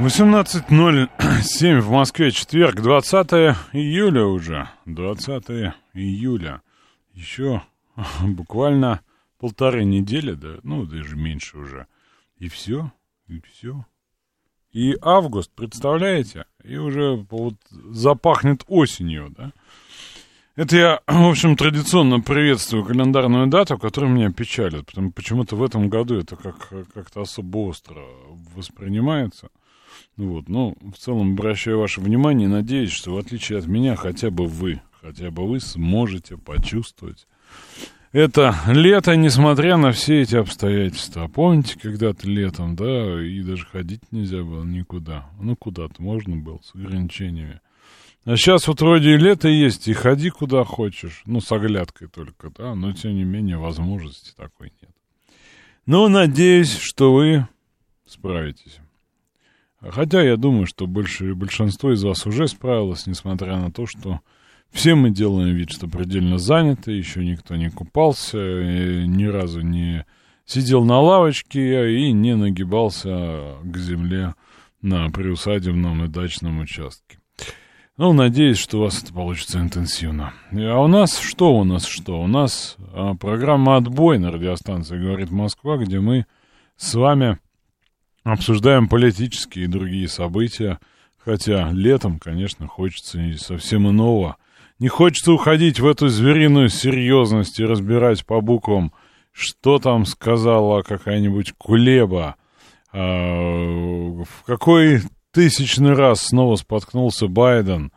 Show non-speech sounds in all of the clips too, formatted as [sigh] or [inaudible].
18.07 в Москве, четверг, 20 июля уже. 20 июля. Еще буквально полторы недели, да, ну, даже меньше уже. И все, и все. И август, представляете? И уже вот запахнет осенью, да? Это я, в общем, традиционно приветствую календарную дату, которая меня печалит, потому почему-то в этом году это как, как-то особо остро воспринимается. Вот, но в целом обращаю ваше внимание надеюсь, что в отличие от меня хотя бы вы, хотя бы вы сможете почувствовать это лето, несмотря на все эти обстоятельства. Помните, когда-то летом, да, и даже ходить нельзя было никуда. Ну, куда-то можно было с ограничениями. А сейчас вот вроде и лето есть, и ходи куда хочешь. Ну, с оглядкой только, да, но тем не менее возможности такой нет. Но надеюсь, что вы справитесь. Хотя я думаю, что больше, большинство из вас уже справилось, несмотря на то, что все мы делаем вид, что предельно заняты, еще никто не купался, ни разу не сидел на лавочке и не нагибался к земле на приусадебном и дачном участке. Ну, надеюсь, что у вас это получится интенсивно. А у нас что у нас что? У нас а, программа «Отбой» на радиостанции «Говорит Москва», где мы с вами обсуждаем политические и другие события, хотя летом, конечно, хочется и совсем иного. Не хочется уходить в эту звериную серьезность и разбирать по буквам, что там сказала какая-нибудь кулеба, а, в какой тысячный раз снова споткнулся Байден,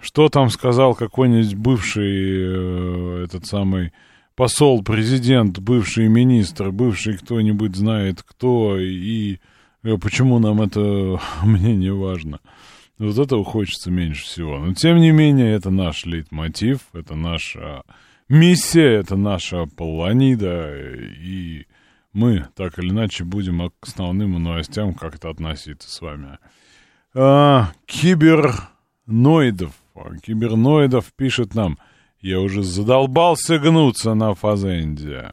что там сказал какой-нибудь бывший э, этот самый посол, президент, бывший министр, бывший кто-нибудь знает кто, и э, почему нам это [laughs] мнение важно. Вот этого хочется меньше всего. Но, тем не менее, это наш лейтмотив, это наша миссия, это наша планида, и мы, так или иначе, будем к основным новостям как-то относиться с вами. А, киберноидов. Киберноидов пишет нам, я уже задолбался гнуться на фазенде.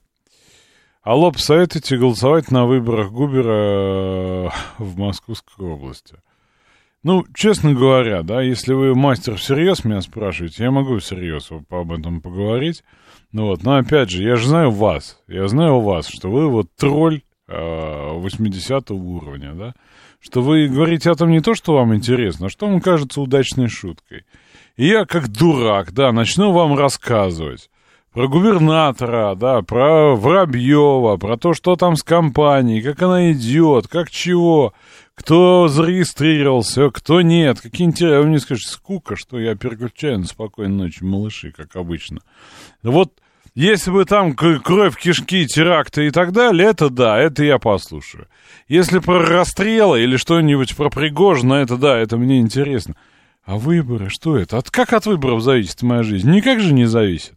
Алло, посоветуйте голосовать на выборах Губера в Московской области. Ну, честно говоря, да, если вы мастер всерьез меня спрашиваете, я могу всерьез об этом поговорить. Ну вот, но опять же, я же знаю вас, я знаю вас, что вы вот тролль э, 80 уровня, да, что вы говорите о том не то, что вам интересно, а что вам кажется удачной шуткой. И я, как дурак, да, начну вам рассказывать про губернатора, да, про Воробьева, про то, что там с компанией, как она идет, как чего, кто зарегистрировался, кто нет, какие интересы. Вы мне скажете, скука, что я переключаю на спокойной ночи, малыши, как обычно. Вот если бы там кровь, кишки, теракты и так далее, это да, это я послушаю. Если про расстрелы или что-нибудь про Пригожина, это да, это мне интересно. А выборы, что это? От, как от выборов зависит моя жизнь? Никак же не зависит.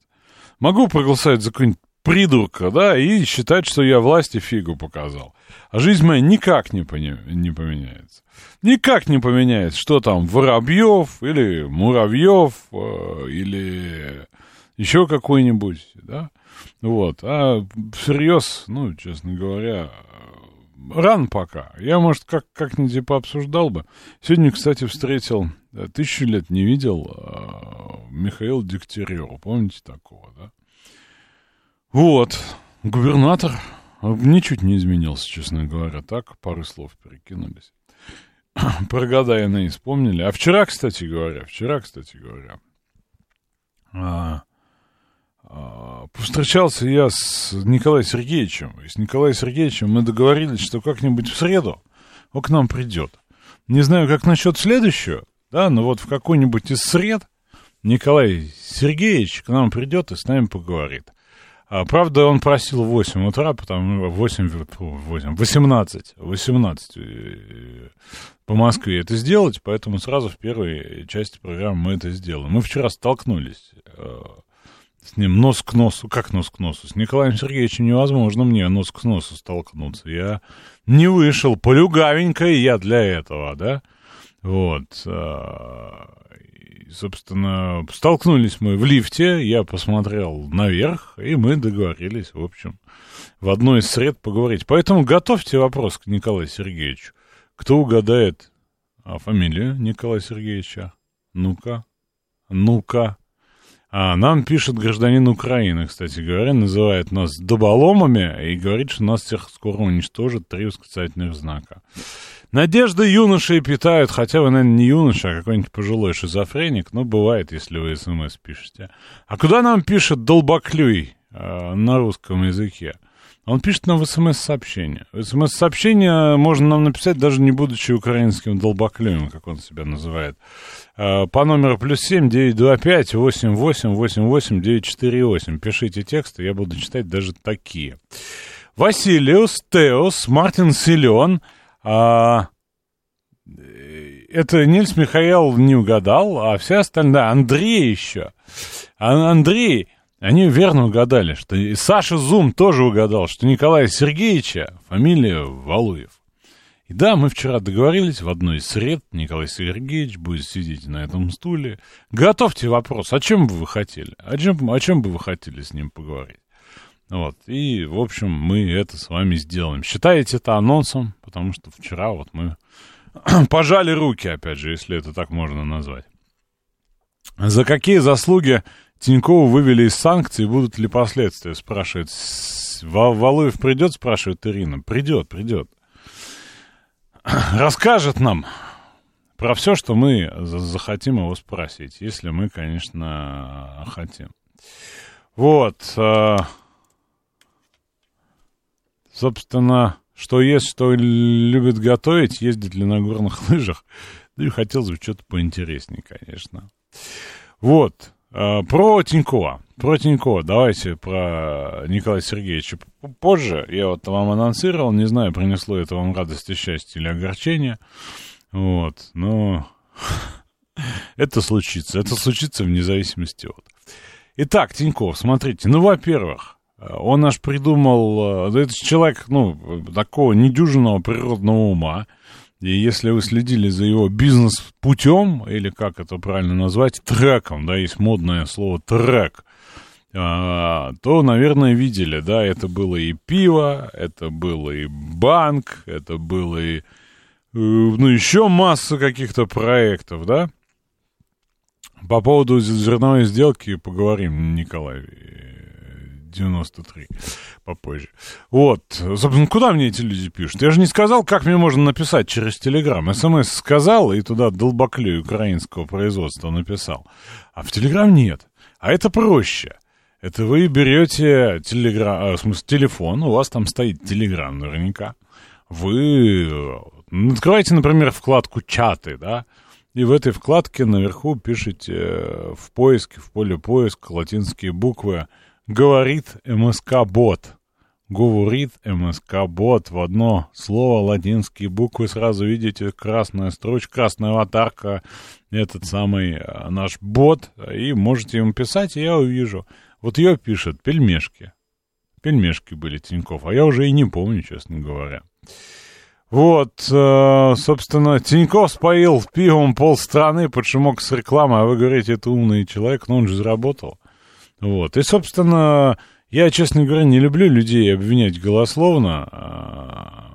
Могу проголосовать за какой-нибудь придурка, да, и считать, что я власти фигу показал. А жизнь моя никак не, пони- не поменяется. Никак не поменяется, что там Воробьев или Муравьев э, или еще какой-нибудь, да. Вот. А всерьез, ну, честно говоря, рано пока. Я, может, как, как-нибудь пообсуждал бы. Сегодня, кстати, встретил, тысячу лет не видел э, Михаила Дегтярева. Помните такого, да? Вот. Губернатор ничуть не изменился, честно говоря. Так, пары слов перекинулись. Про Гадаина и вспомнили. А вчера, кстати говоря, вчера, кстати говоря, а, а, повстречался я с Николаем Сергеевичем. И с Николаем Сергеевичем мы договорились, что как-нибудь в среду он к нам придет. Не знаю, как насчет следующего, да, но вот в какой-нибудь из сред Николай Сергеевич к нам придет и с нами поговорит. А, правда, он просил в 8 утра, потому 8, 8, 18, 18 по Москве это сделать, поэтому сразу в первой части программы мы это сделаем. Мы вчера столкнулись э, с ним нос к носу. Как нос к носу? С Николаем Сергеевичем невозможно мне нос к носу столкнуться. Я не вышел, полюгавенько я для этого, да? Вот. Э, собственно, столкнулись мы в лифте, я посмотрел наверх, и мы договорились, в общем, в одной из сред поговорить. Поэтому готовьте вопрос к Николаю Сергеевичу. Кто угадает а, фамилию Николая Сергеевича? Ну-ка, ну-ка. А, нам пишет гражданин Украины, кстати говоря, называет нас доболомами и говорит, что нас всех скоро уничтожат три восклицательных знака. Надежды юноши питают, хотя вы, наверное, не юноша, а какой-нибудь пожилой шизофреник, но бывает, если вы смс пишете. А куда нам пишет долбоклюй э, на русском языке? Он пишет нам в смс-сообщение. Смс-сообщение можно нам написать, даже не будучи украинским долбоклюем, как он себя называет. Э, по номеру плюс семь девять два пять восемь восемь восемь восемь девять четыре восемь. Пишите тексты, я буду читать даже такие. Василиус, Теос, Мартин Силен – а, это Нильс Михаил не угадал, а все остальные... Андрей еще. А Андрей, они верно угадали, что и Саша Зум тоже угадал, что Николая Сергеевича фамилия Валуев. И да, мы вчера договорились в одной из сред, Николай Сергеевич будет сидеть на этом стуле. Готовьте вопрос, о чем бы вы хотели? О чем, о чем бы вы хотели с ним поговорить? Вот, и, в общем, мы это с вами сделаем. Считаете это анонсом, потому что вчера вот мы [clears throat] пожали руки, опять же, если это так можно назвать. За какие заслуги Тинькову вывели из санкций, будут ли последствия, спрашивает. Валуев придет, спрашивает Ирина. Придет, придет. Расскажет нам про все, что мы захотим его спросить, если мы, конечно, хотим. Вот. А, Собственно, что есть, что любит готовить, ездит ли на горных лыжах. Ну и хотелось бы что-то поинтереснее, конечно. Вот, э, про Тинькова. Про Тинькова, давайте про Николая Сергеевича позже. Я вот вам анонсировал, не знаю, принесло это вам радость счастье или огорчение. Вот, но [laughs] это случится. Это случится вне зависимости от. Итак, Тиньков, смотрите, ну, во-первых, он аж придумал... Э, это человек, ну, такого недюжинного природного ума. И если вы следили за его бизнес-путем, или как это правильно назвать, треком, да, есть модное слово трек, а, то, наверное, видели, да, это было и пиво, это было и банк, это было и, э, ну, еще масса каких-то проектов, да. По поводу зерновой сделки поговорим, Николай 93 попозже. Вот, собственно, куда мне эти люди пишут? Я же не сказал, как мне можно написать через Телеграм. СМС сказал, и туда долбоклей украинского производства написал. А в Телеграм нет. А это проще. Это вы берете телеграм, а, в смысле, телефон, у вас там стоит Телеграм наверняка. Вы э, открываете, например, вкладку «Чаты», да, и в этой вкладке наверху пишите э, в поиске, в поле поиска латинские буквы Говорит МСК-бот. Говорит МСК-бот. В одно слово латинские буквы сразу видите красная строчка, красная аватарка. Этот самый э, наш бот. И можете ему писать, и я увижу. Вот ее пишет пельмешки. Пельмешки были Тиньков, а я уже и не помню, честно говоря. Вот, э, собственно, Тиньков споил пивом полстраны под шумок с рекламой, а вы говорите, это умный человек, но он же заработал. Вот. И, собственно, я, честно говоря, не люблю людей обвинять голословно. А,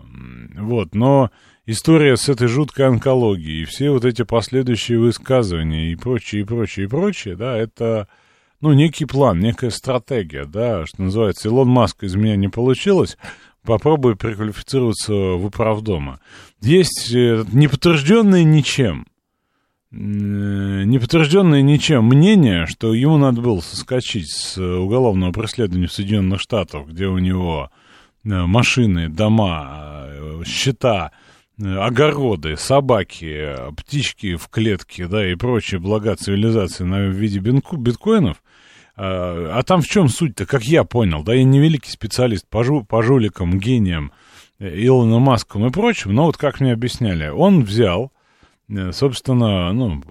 вот, но история с этой жуткой онкологией все вот эти последующие высказывания и прочее, и прочее, и прочее, да, это, ну, некий план, некая стратегия, да, что называется, Илон Маск из меня не получилось, попробую переквалифицироваться в управдома. Есть э, неподтвержденные ничем не подтвержденное ничем мнение, что ему надо было соскочить с уголовного преследования в Соединенных Штатах, где у него э, машины, дома, э, счета, э, огороды, собаки, птички в клетке, да, и прочие блага цивилизации на виде биткоинов, А, а там в чем суть-то, как я понял, да, я не великий специалист по, жу, по жуликам, гениям, Илону Маском и прочим, но вот как мне объясняли, он взял, э, собственно, ну,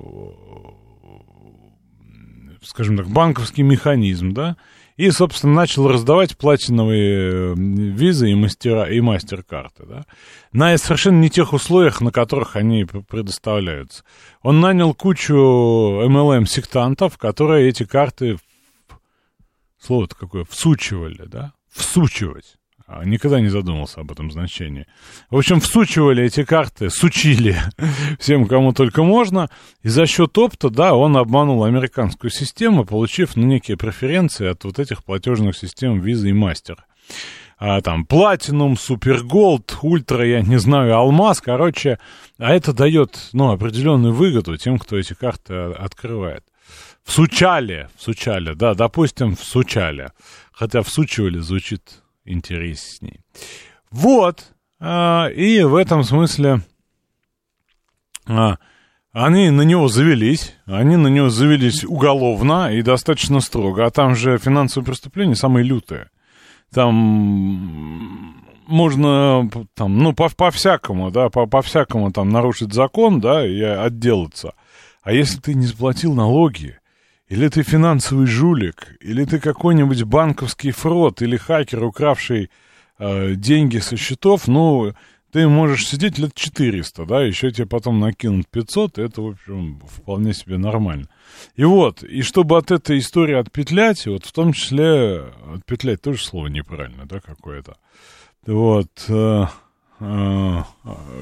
скажем так, банковский механизм, да, и, собственно, начал раздавать платиновые э, визы и, мастера, и мастер-карты, да, на совершенно не тех условиях, на которых они предоставляются. Он нанял кучу MLM-сектантов, которые эти карты, слово-то какое, всучивали, да, всучивать. А, никогда не задумался об этом значении. В общем, всучивали эти карты, сучили [laughs] всем, кому только можно, и за счет опта, да, он обманул американскую систему, получив ну, некие преференции от вот этих платежных систем Visa и Master. А, там, Super Gold, Ультра, я не знаю, Алмаз, короче, а это дает, ну, определенную выгоду тем, кто эти карты открывает. Всучали, всучали, да, допустим, всучали. Хотя всучивали звучит интересней. Вот. А, и в этом смысле а, они на него завелись. Они на него завелись уголовно и достаточно строго. А там же финансовые преступления самые лютые. Там можно там, ну, по, по-всякому, да, по, по-всякому там нарушить закон, да, и отделаться. А если ты не заплатил налоги, или ты финансовый жулик, или ты какой-нибудь банковский фрод, или хакер, укравший э, деньги со счетов, ну, ты можешь сидеть лет 400, да, еще тебе потом накинут 500, и это, в общем, вполне себе нормально. И вот, и чтобы от этой истории отпетлять, вот в том числе, отпетлять тоже слово неправильно, да, какое-то, вот, э,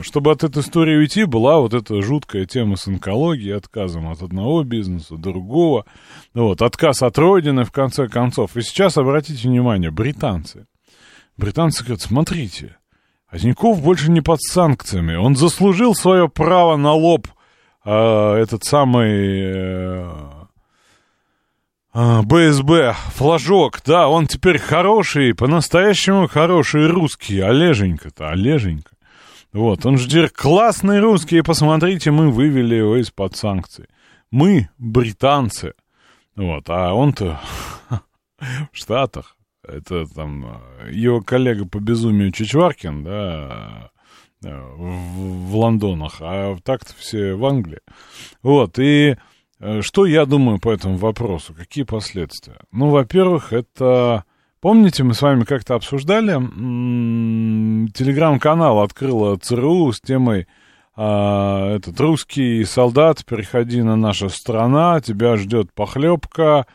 чтобы от этой истории уйти, была вот эта жуткая тема с онкологией, отказом от одного бизнеса, другого. Вот, отказ от родины, в конце концов. И сейчас, обратите внимание, британцы. Британцы говорят, смотрите, Азиньков больше не под санкциями. Он заслужил свое право на лоб, э, этот самый... Э, БСБ, флажок, да, он теперь хороший, по-настоящему хороший русский, Олеженька-то, Олеженька. Вот, он же теперь классный русский, посмотрите, мы вывели его из-под санкций. Мы, британцы. Вот, а он-то [laughs] в Штатах. Это там его коллега по безумию Чичваркин, да, в, в Лондонах, а так-то все в Англии. Вот, и Э, что я думаю по этому вопросу? Какие последствия? Ну, во-первых, это... Помните, мы с вами как-то обсуждали, телеграм-канал открыла ЦРУ с темой а, этот русский солдат, переходи на наша страна, тебя ждет похлебка,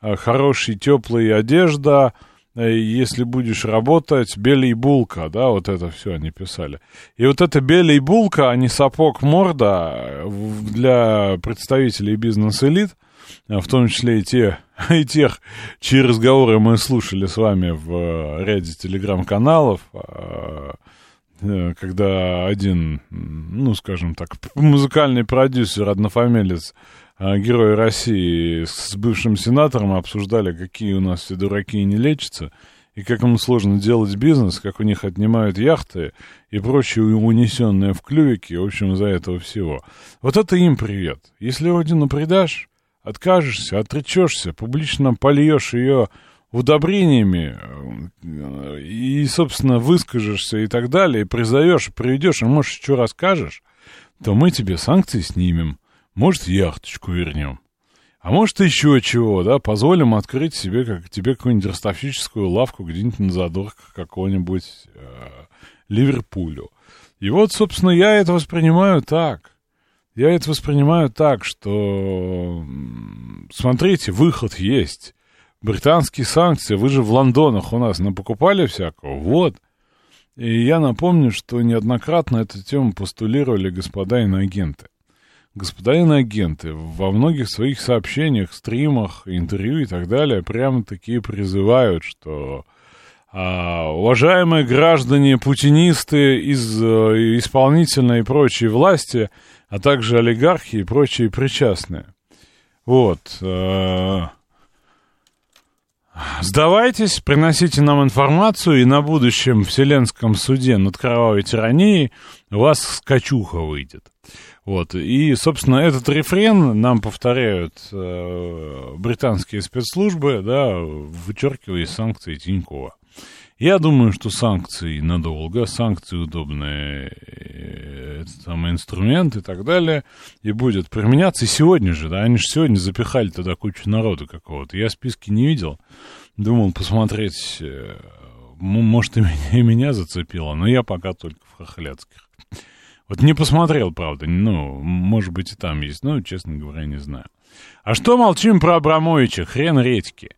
а, хорошая теплая одежда, Э, если будешь работать, белей булка, да, вот это все они писали. И вот эта белей булка, а не сапог морда э, для представителей бизнес-элит, э, в том числе и, те, [laughs] и тех, чьи разговоры мы слушали с вами в ряде телеграм-каналов, когда один, ну, скажем так, музыкальный продюсер, однофамилец герои России с бывшим сенатором обсуждали, какие у нас все дураки и не лечатся, и как им сложно делать бизнес, как у них отнимают яхты и прочее унесенное в клювике, в общем, из-за этого всего. Вот это им привет. Если родину предашь, откажешься, отречешься, публично польешь ее удобрениями э, и, собственно, выскажешься и так далее, и призовешь, приведешь, и, может, что расскажешь, то мы тебе санкции снимем. Может, яхточку вернем. А может, еще чего, да, позволим открыть себе, как тебе какую-нибудь ростовщическую лавку где-нибудь на задорках какого-нибудь э, Ливерпулю. И вот, собственно, я это воспринимаю так. Я это воспринимаю так, что, смотрите, выход есть. Британские санкции, вы же в Лондонах у нас напокупали всякого, вот. И я напомню, что неоднократно эту тему постулировали господа иноагенты господа иноагенты во многих своих сообщениях, стримах, интервью и так далее прямо такие призывают, что а, уважаемые граждане, путинисты из а, исполнительной и прочей власти, а также олигархи и прочие причастные. Вот. А, Сдавайтесь, приносите нам информацию, и на будущем Вселенском суде над кровавой тиранией вас скачуха выйдет. Вот. И, собственно, этот рефрен нам повторяют э, британские спецслужбы, да, вычеркивая из санкций Тинькова. Я думаю, что санкции надолго, санкции удобные э, самый инструмент и так далее, и будет применяться. И сегодня же, да, они же сегодня запихали туда кучу народу какого-то. Я списки не видел, думал посмотреть, э, может, и меня, [laughs] и меня зацепило, но я пока только в Хохляцких. Вот не посмотрел, правда, ну, может быть, и там есть, но, честно говоря, не знаю. А что молчим про Абрамовича? Хрен редьки.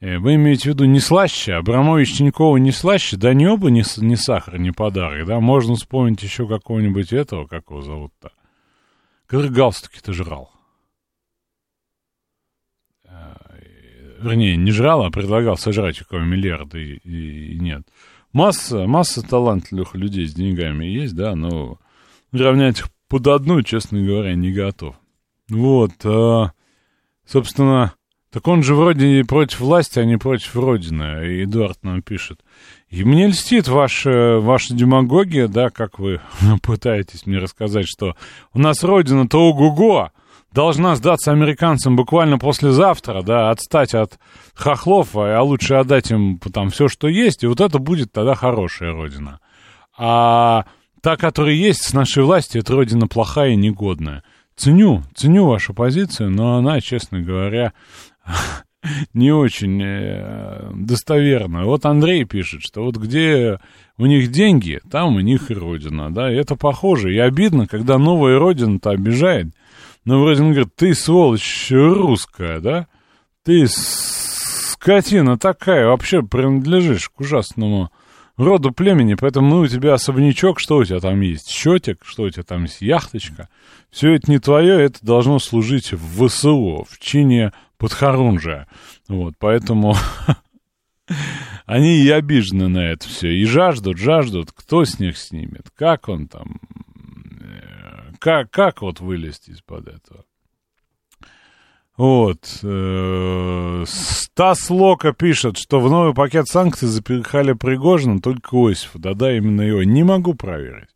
Э, вы имеете в виду не слаще, Абрамович Тинькова не слаще, да не оба не, не сахар, не подарок, да, можно вспомнить еще какого-нибудь этого, как его зовут-то, который галстуки-то жрал. Э, вернее, не жрал, а предлагал сожрать около миллиарда, и, и, и нет. Масса, масса талантливых людей с деньгами есть, да, но равнять их под одну, честно говоря, не готов. Вот, а, собственно, так он же вроде против власти, а не против Родины, Эдуард нам пишет. И мне льстит ваша, ваша демагогия, да, как вы [laughs] пытаетесь мне рассказать, что у нас Родина-то ого-го, должна сдаться американцам буквально послезавтра, да, отстать от хохлов, а лучше отдать им там все, что есть, и вот это будет тогда хорошая Родина. А та, которая есть с нашей властью, это Родина плохая и негодная. Ценю, ценю вашу позицию, но она, честно говоря, [laughs] не очень э. Вот Андрей пишет, что вот где у них деньги, там у них и родина, да, и это похоже. И обидно, когда новая родина-то обижает. Новая родина говорит, ты, сволочь, русская, да, ты скотина такая, вообще принадлежишь к ужасному роду племени, поэтому мы у тебя особнячок, что у тебя там есть? Счетик, что у тебя там есть? Яхточка. Все это не твое, это должно служить в ВСУ, в чине подхорунжия. Вот, поэтому [laughs] они и обижены на это все. И жаждут, жаждут, кто с них снимет, как он там, э, как, как вот вылезти из-под этого. Вот. Э, Стас Лока пишет, что в новый пакет санкций запихали Пригожина только Осифа. Да-да, именно его. Не могу проверить.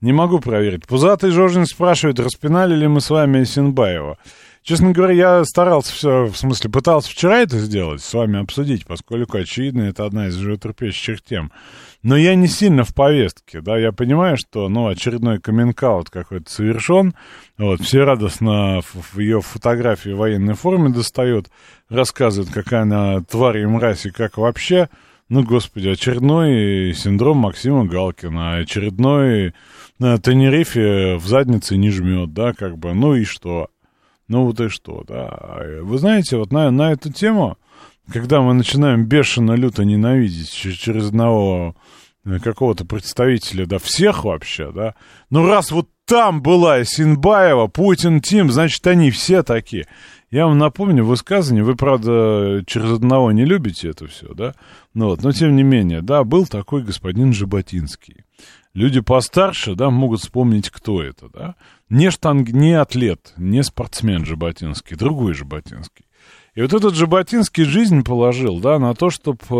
Не могу проверить. Пузатый Жожин спрашивает, распинали ли мы с вами Синбаева. Честно говоря, я старался все, в смысле, пытался вчера это сделать, с вами обсудить, поскольку, очевидно, это одна из животрепещущих тем. Но я не сильно в повестке, да, я понимаю, что, ну, очередной каминг какой-то совершен, вот, все радостно в ее фотографии в военной форме достают, рассказывают, какая она тварь и мразь и как вообще, ну, господи, очередной синдром Максима Галкина, очередной на Тенерифе в заднице не жмет, да, как бы, ну и что? Ну вот и что, да. Вы знаете, вот на, на эту тему, когда мы начинаем бешено люто ненавидеть через одного э, какого-то представителя, да, всех вообще, да, ну раз вот там была Синбаева, Путин, Тим, значит, они все такие. Я вам напомню высказывание, вы, правда, через одного не любите это все, да, ну вот, но тем не менее, да, был такой господин Жаботинский. Люди постарше, да, могут вспомнить, кто это, да. Не штанг, не атлет, не спортсмен Жаботинский, другой Жаботинский. И вот этот Жаботинский жизнь положил, да, на то, чтобы э,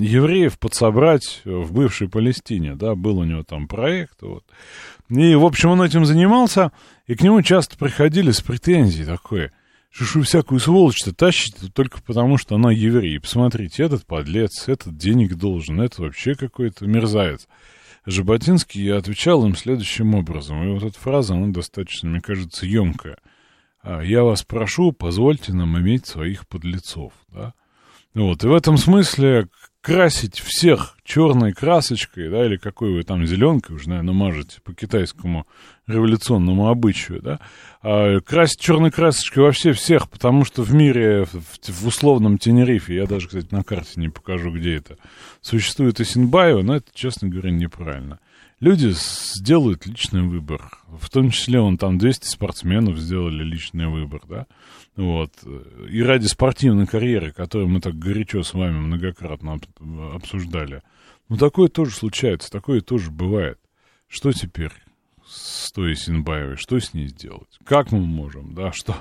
евреев подсобрать в бывшей Палестине, да, был у него там проект, вот. И, в общем, он этим занимался, и к нему часто приходили с претензией такой, что вы всякую сволочь-то тащите только потому, что она еврей. Посмотрите, этот подлец, этот денег должен, это вообще какой-то мерзавец. Жаботинский отвечал им следующим образом. И вот эта фраза, она достаточно, мне кажется, емкая. «А, «Я вас прошу, позвольте нам иметь своих подлецов». Да? Вот, и в этом смысле красить всех черной красочкой, да, или какой вы там зеленкой, уже, наверное, мажете по китайскому революционному обычаю, да, а красить черной красочкой вообще всех, потому что в мире, в, в условном Тенерифе, я даже, кстати, на карте не покажу, где это, существует Исинбаева, но это, честно говоря, неправильно. Люди сделают личный выбор, в том числе, он там 200 спортсменов сделали личный выбор, да, вот. И ради спортивной карьеры, которую мы так горячо с вами многократно обсуждали. Ну, такое тоже случается, такое тоже бывает. Что теперь? С той Синбаевой, что с ней сделать? Как мы можем, да, что,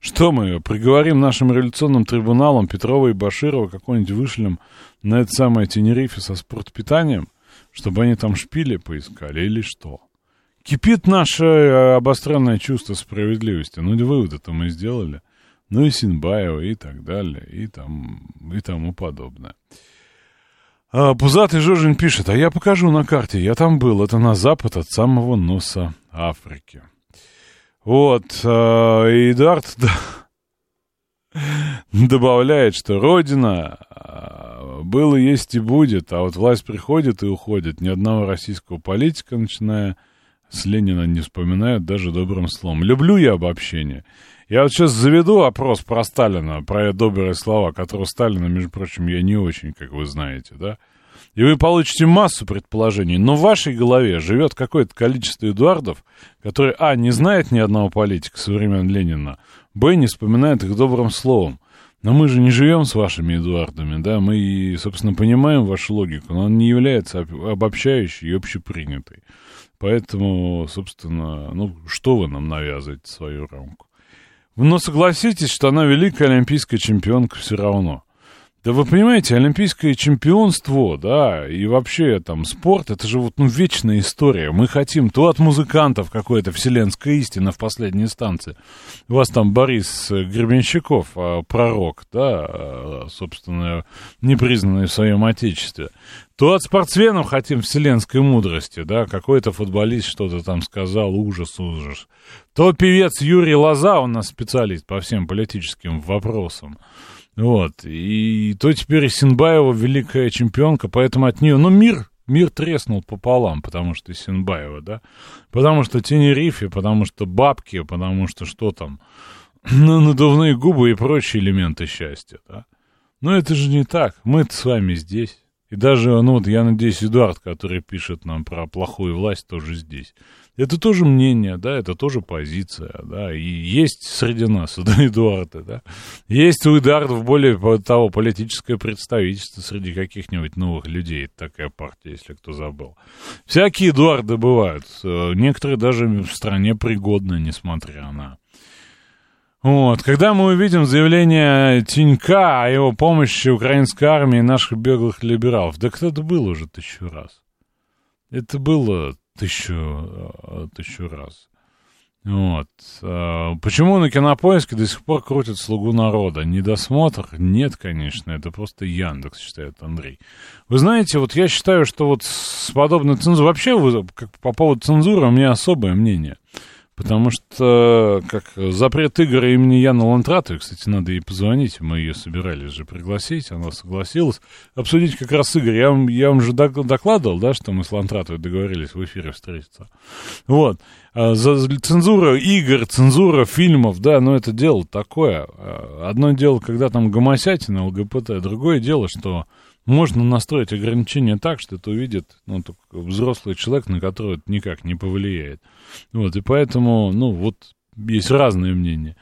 что мы приговорим нашим революционным трибуналам Петрова и Баширова какой-нибудь вышлем на это самое Тенерифе со спортпитанием, чтобы они там шпили поискали или что? Кипит наше э, обостренное чувство справедливости. Ну, выводы-то мы сделали. Ну и Синбаева и так далее, и, там, и тому подобное. А, Пузатый Жожин пишет, а я покажу на карте, я там был, это на запад от самого носа Африки. Вот, а, да, [laughs] добавляет, что Родина а, было, есть и будет, а вот власть приходит и уходит. Ни одного российского политика, начиная с Ленина не вспоминают даже добрым словом. Люблю я обобщение. Я вот сейчас заведу опрос про Сталина, про добрые слова, которого Сталина, между прочим, я не очень, как вы знаете, да? И вы получите массу предположений, но в вашей голове живет какое-то количество Эдуардов, которые, а, не знает ни одного политика со времен Ленина, б, не вспоминает их добрым словом. Но мы же не живем с вашими Эдуардами, да, мы, собственно, понимаем вашу логику, но она не является обобщающей и общепринятой. Поэтому, собственно, ну, что вы нам навязываете свою рамку? Но согласитесь, что она великая олимпийская чемпионка все равно. Да вы понимаете, олимпийское чемпионство, да, и вообще там спорт, это же вот, ну, вечная история. Мы хотим то от музыкантов какое-то вселенская истина в последней инстанции. У вас там Борис Гребенщиков, а, пророк, да, а, собственно, непризнанный в своем отечестве. То от спортсменов хотим вселенской мудрости, да, какой-то футболист что-то там сказал, ужас, ужас. То певец Юрий Лоза, у нас специалист по всем политическим вопросам. Вот, и то теперь Синбаева великая чемпионка, поэтому от нее, ну, мир, мир треснул пополам, потому что Синбаева, да, потому что Тенерифе, потому что бабки, потому что что там, [clears throat] ну, надувные губы и прочие элементы счастья, да. Но это же не так, мы-то с вами здесь. И даже, ну вот, я надеюсь, Эдуард, который пишет нам про плохую власть, тоже здесь. Это тоже мнение, да, это тоже позиция, да, и есть среди нас, [laughs] да, Эдуарда, да. Есть у Эдуардов более того политическое представительство среди каких-нибудь новых людей, такая партия, если кто забыл. Всякие Эдуарды бывают, э, некоторые даже в стране пригодны, несмотря на вот. Когда мы увидим заявление Тинька о его помощи украинской армии и наших беглых либералов, да кто-то был уже тысячу раз. Это было тысячу, э, тысячу раз. Вот. Э, почему на кинопоиске до сих пор крутят «Слугу народа»? Недосмотр? Нет, конечно, это просто Яндекс, считает Андрей. Вы знаете, вот я считаю, что вот с подобной цензурой... Вообще, как по поводу цензуры у меня особое мнение. Потому что, как запрет игр имени Яна Лантратовой, кстати, надо ей позвонить, мы ее собирались же пригласить, она согласилась, обсудить как раз игры. Я я вам же докладывал, да, что мы с Лантратовой договорились в эфире встретиться. Вот. А за цензура игр, цензура фильмов, да, но это дело такое. А одно дело, когда там гомосятина, ЛГБТ, другое дело, что можно настроить ограничения так, что это увидит ну, взрослый человек, на которого это никак не повлияет. Вот, и поэтому, ну, вот есть разные мнения.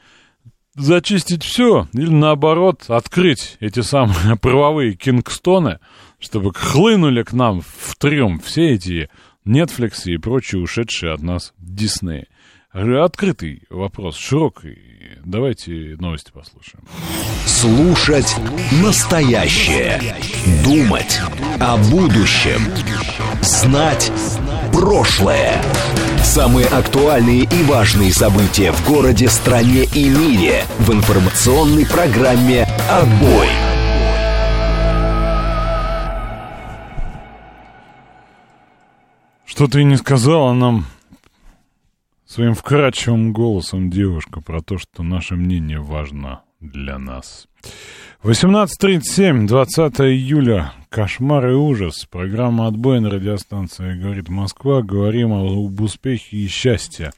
Зачистить все или наоборот открыть эти самые [laughs] правовые кингстоны, чтобы хлынули к нам в трем все эти Netflix и прочие ушедшие от нас Диснеи. Открытый вопрос, широкий. Давайте новости послушаем. Слушать настоящее. Думать о будущем. Знать прошлое. Самые актуальные и важные события в городе, стране и мире в информационной программе «Отбой». Что ты не сказала нам своим вкрадчивым голосом девушка про то, что наше мнение важно для нас. 18.37, 20 июля. Кошмар и ужас. Программа «Отбой» на радиостанции «Говорит Москва». Говорим об успехе и счастье.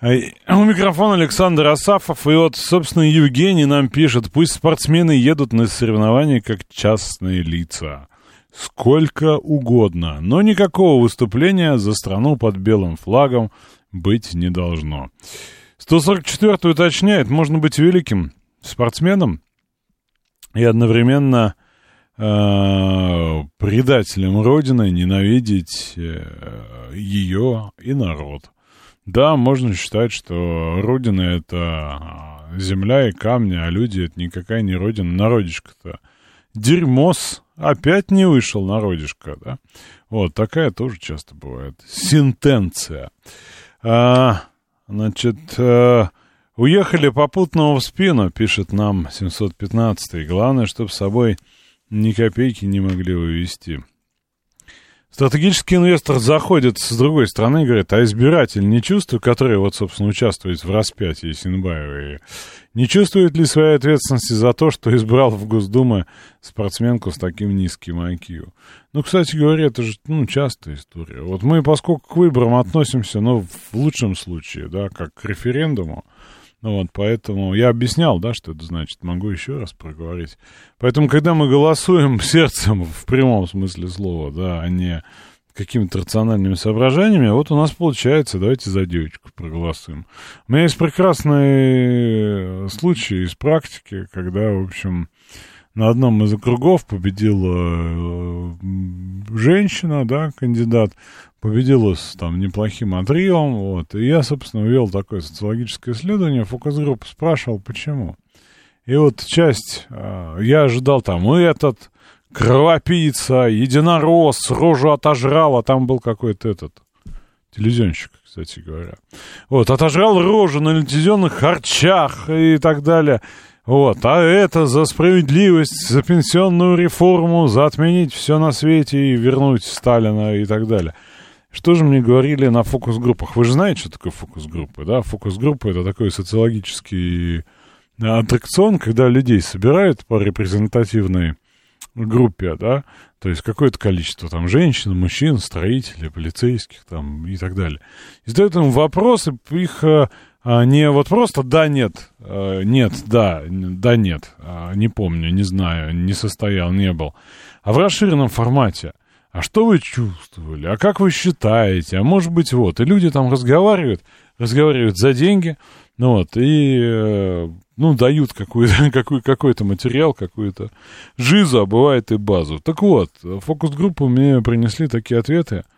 А у микрофона Александр Асафов. И вот, собственно, Евгений нам пишет, пусть спортсмены едут на соревнования как частные лица. Сколько угодно, но никакого выступления за страну под белым флагом быть не должно. 144 уточняет, можно быть великим спортсменом и одновременно э, предателем Родины, ненавидеть э, ее и народ. Да, можно считать, что Родина — это земля и камни, а люди — это никакая не Родина. Народишко-то дерьмос опять не вышел народишко, да? Вот, такая тоже часто бывает. Сентенция. А, значит, а, уехали попутного в спину, пишет нам 715 Главное, чтобы с собой ни копейки не могли вывести. Стратегический инвестор заходит с другой стороны и говорит, а избиратель не чувствует, который вот, собственно, участвует в распятии Синбаева, не чувствует ли своей ответственности за то, что избрал в Госдуму спортсменку с таким низким IQ? Ну, кстати говоря, это же, ну, частая история. Вот мы, поскольку к выборам относимся, ну, в лучшем случае, да, как к референдуму, вот, поэтому я объяснял, да, что это значит. Могу еще раз проговорить. Поэтому, когда мы голосуем [laughs] сердцем в прямом смысле слова, да, а не какими-то рациональными соображениями, вот у нас получается, давайте за девочку проголосуем. У меня есть прекрасный случай из практики, когда, в общем, на одном из округов победила э, женщина, да, кандидат, победила с там неплохим отрывом, вот, и я, собственно, вел такое социологическое исследование, фокус-группу спрашивал, почему. И вот часть, э, я ожидал там этот, кровопийца, единорос, рожу отожрал, а там был какой-то этот, телевизионщик, кстати говоря. Вот, отожрал рожу на лицензионных харчах и так далее. Вот, а это за справедливость, за пенсионную реформу, за отменить все на свете и вернуть Сталина и так далее. Что же мне говорили на фокус-группах? Вы же знаете, что такое фокус-группы, да? Фокус-группа — это такой социологический аттракцион, когда людей собирают по репрезентативной группе, да, то есть какое-то количество там женщин, мужчин, строителей, полицейских там и так далее. И задают им вопросы, их э, не вот просто да, нет, а, нет, да, да, нет, а, не помню, не знаю, не состоял, не был, а в расширенном формате. А что вы чувствовали? А как вы считаете? А может быть вот. И люди там разговаривают, разговаривают за деньги, ну вот, и, э, ну, дают какой-то, [laughs] какой, какой-то материал, какую-то жизу, а бывает и базу. Так вот, фокус-группу мне принесли такие ответы –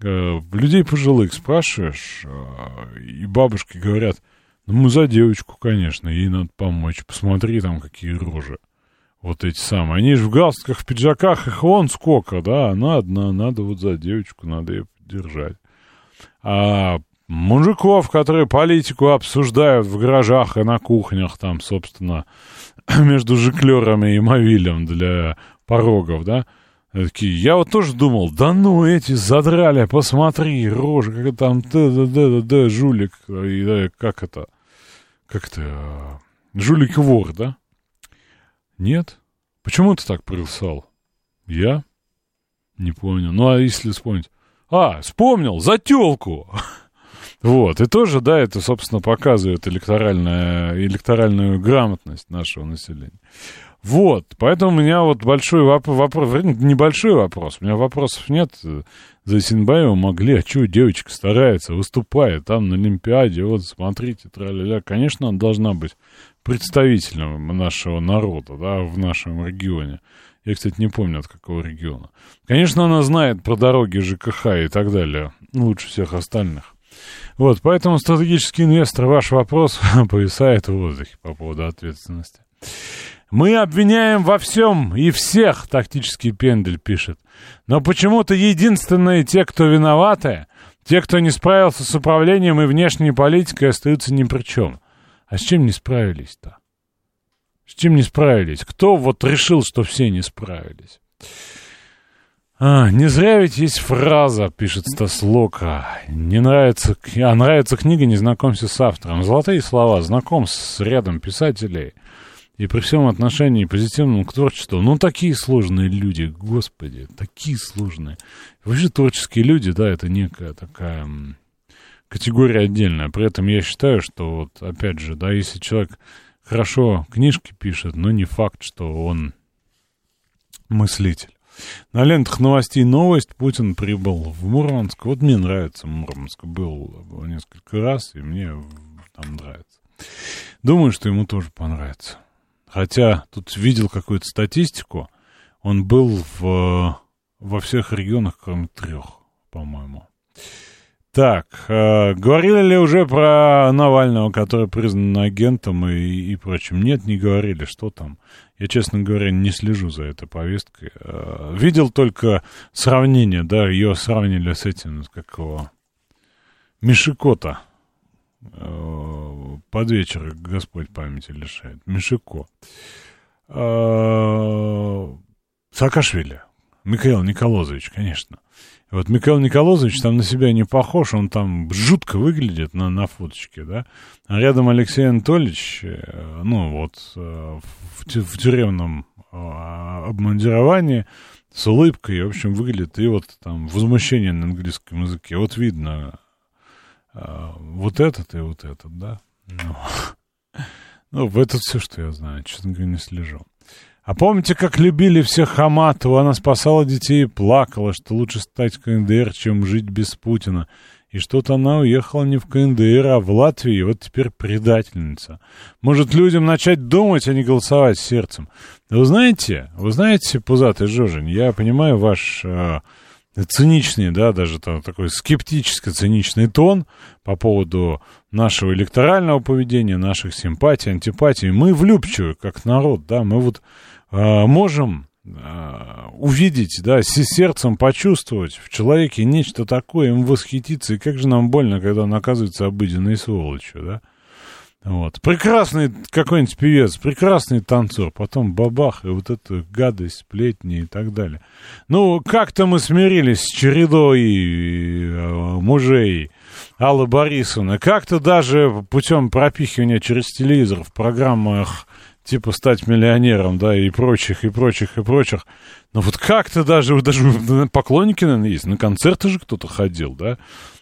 людей пожилых спрашиваешь, э, и бабушки говорят, ну мы за девочку, конечно, ей надо помочь, посмотри там какие рожи. Вот эти самые. Они же в галстуках, в пиджаках, их вон сколько, да, она одна, надо вот за девочку, надо ее поддержать. А мужиков, которые политику обсуждают в гаражах и на кухнях, там, собственно, [clears throat] между жиклерами и мовилем для порогов, да, Такие, я вот тоже думал, да ну эти задрали, посмотри, рожа, как там, да, да, да, да, жулик, и, да, как это, как это, а, жулик-вор, да? Нет? Почему ты так присал? Я? Не понял. Ну, а если вспомнить? А, вспомнил, за тёлку! [laughs] Вот, и тоже, да, это, собственно, показывает электоральная, электоральную грамотность нашего населения. Вот, поэтому у меня вот большой вопрос, вопрос, небольшой вопрос, у меня вопросов нет. За Синбаева могли, а что девочка старается, выступает там на Олимпиаде, вот смотрите, тра-ля-ля. Конечно, она должна быть представителем нашего народа, да, в нашем регионе. Я, кстати, не помню, от какого региона. Конечно, она знает про дороги ЖКХ и так далее, лучше всех остальных. Вот, поэтому стратегический инвестор, ваш вопрос [laughs] повисает в воздухе по поводу ответственности. Мы обвиняем во всем и всех, тактический пендель пишет. Но почему-то единственные те, кто виноваты, те, кто не справился с управлением и внешней политикой, остаются ни при чем. А с чем не справились-то? С чем не справились? Кто вот решил, что все не справились? А, не зря ведь есть фраза, пишет Стас Лока. Не нравится, а нравится книга, не знакомься с автором. Золотые слова, знаком с рядом писателей – и при всем отношении позитивному к творчеству, ну, такие сложные люди, господи, такие сложные. Вообще творческие люди, да, это некая такая категория отдельная. При этом я считаю, что вот, опять же, да, если человек хорошо книжки пишет, но не факт, что он мыслитель. На лентах новостей новость. Путин прибыл в Мурманск. Вот мне нравится Мурманск. Был несколько раз, и мне там нравится. Думаю, что ему тоже понравится. Хотя тут видел какую-то статистику, он был в, во всех регионах, кроме трех, по-моему. Так, э, говорили ли уже про Навального, который признан агентом и, и прочим? Нет, не говорили. Что там? Я, честно говоря, не слежу за этой повесткой. Э, видел только сравнение, да, ее сравнили с этим, как его, Мишикота. Э, под вечер Господь памяти лишает. Мишико. Э, Саакашвили. Михаил Николозович, конечно. Вот Михаил Николозович там на себя не похож, он там жутко выглядит на, на фоточке, да. А рядом Алексей Анатольевич, э, ну вот, в, в тюремном обмундировании, с улыбкой, в общем, выглядит, и вот там возмущение на английском языке. Вот видно вот этот и вот этот, да. Ну, ну это все, что я знаю, честно говоря, не слежу. А помните, как любили всех Хаматову? Она спасала детей и плакала, что лучше стать КНДР, чем жить без Путина. И что-то она уехала не в КНДР, а в Латвию, и вот теперь предательница. Может, людям начать думать, а не голосовать сердцем? Вы знаете, вы знаете, пузатый Жожин, я понимаю ваш э, циничный, да, даже там, такой скептическо-циничный тон по поводу нашего электорального поведения, наших симпатий, антипатий. Мы влюбчивы, как народ, да, мы вот э, можем э, увидеть, да, с сердцем почувствовать в человеке нечто такое, им восхититься, и как же нам больно, когда он оказывается обыденной сволочью, да. Вот. Прекрасный какой-нибудь певец, прекрасный танцор, потом бабах, и вот эта гадость, сплетни и так далее. Ну, как-то мы смирились с чередой э, мужей Аллы Борисовны. Как-то даже путем пропихивания через телевизор в программах типа «Стать миллионером», да, и прочих, и прочих, и прочих. Но вот как-то даже, [laughs] даже поклонники, наверное, есть. На концерты же кто-то ходил, да,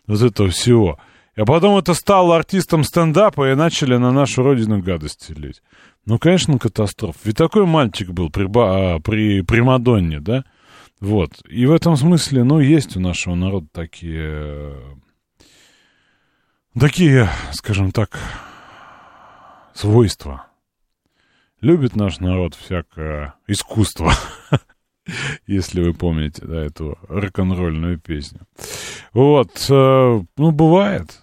вот этого всего. А потом это стало артистом стендапа и начали на нашу родину гадости лить. Ну, конечно, катастрофа. Ведь такой мальчик был при, а, при, при Мадонне, да? Вот. И в этом смысле, ну, есть у нашего народа такие... Такие, скажем так, свойства. Любит наш народ всякое искусство. [laughs] [laughs] если вы помните, да, эту рок-н-ролльную песню. Вот, э, ну, бывает.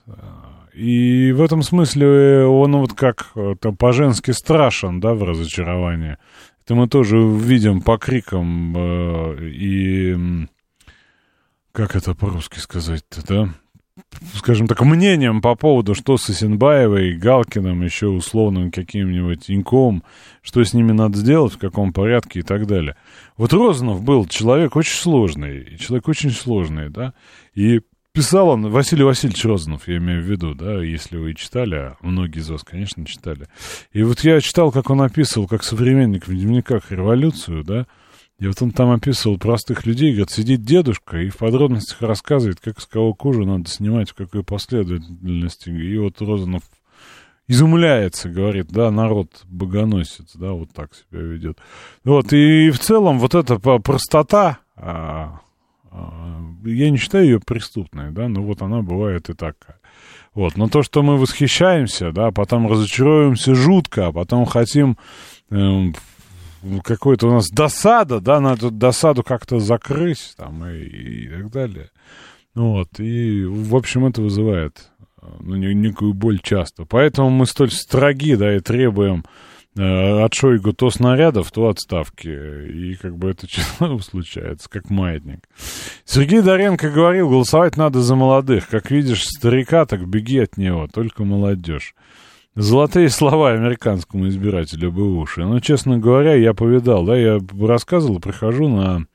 И в этом смысле он вот как там по-женски страшен, да, в разочаровании. Это мы тоже видим по крикам э, и... Как это по-русски сказать-то, да? Скажем так, мнением по поводу, что с Исенбаевой, Галкиным, еще условным каким-нибудь Инковым, что с ними надо сделать, в каком порядке и так далее. Вот Розанов был человек очень сложный, человек очень сложный, да, и писал он, Василий Васильевич Розанов, я имею в виду, да, если вы читали, а многие из вас, конечно, читали. И вот я читал, как он описывал, как современник в дневниках революцию, да, и вот он там описывал простых людей, говорит, сидит дедушка и в подробностях рассказывает, как с кого кожу надо снимать, в какой последовательности. И вот Розанов изумляется, говорит, да, народ богоносец, да, вот так себя ведет. Вот, и в целом вот эта простота, а, а, я не считаю ее преступной, да, но вот она бывает и такая. Вот, но то, что мы восхищаемся, да, потом разочаровываемся жутко, а потом хотим э, какой-то у нас досада, да, надо эту досаду как-то закрыть, там, и, и так далее. Ну вот, и, в общем, это вызывает ну, некую боль часто. Поэтому мы столь строги, да, и требуем э, от Шойгу то снарядов, то отставки. И как бы это [laughs] случается, как маятник. Сергей Доренко говорил, голосовать надо за молодых. Как видишь старика, так беги от него, только молодежь. Золотые слова американскому избирателю бы уши. Но, честно говоря, я повидал, да, я рассказывал, прихожу на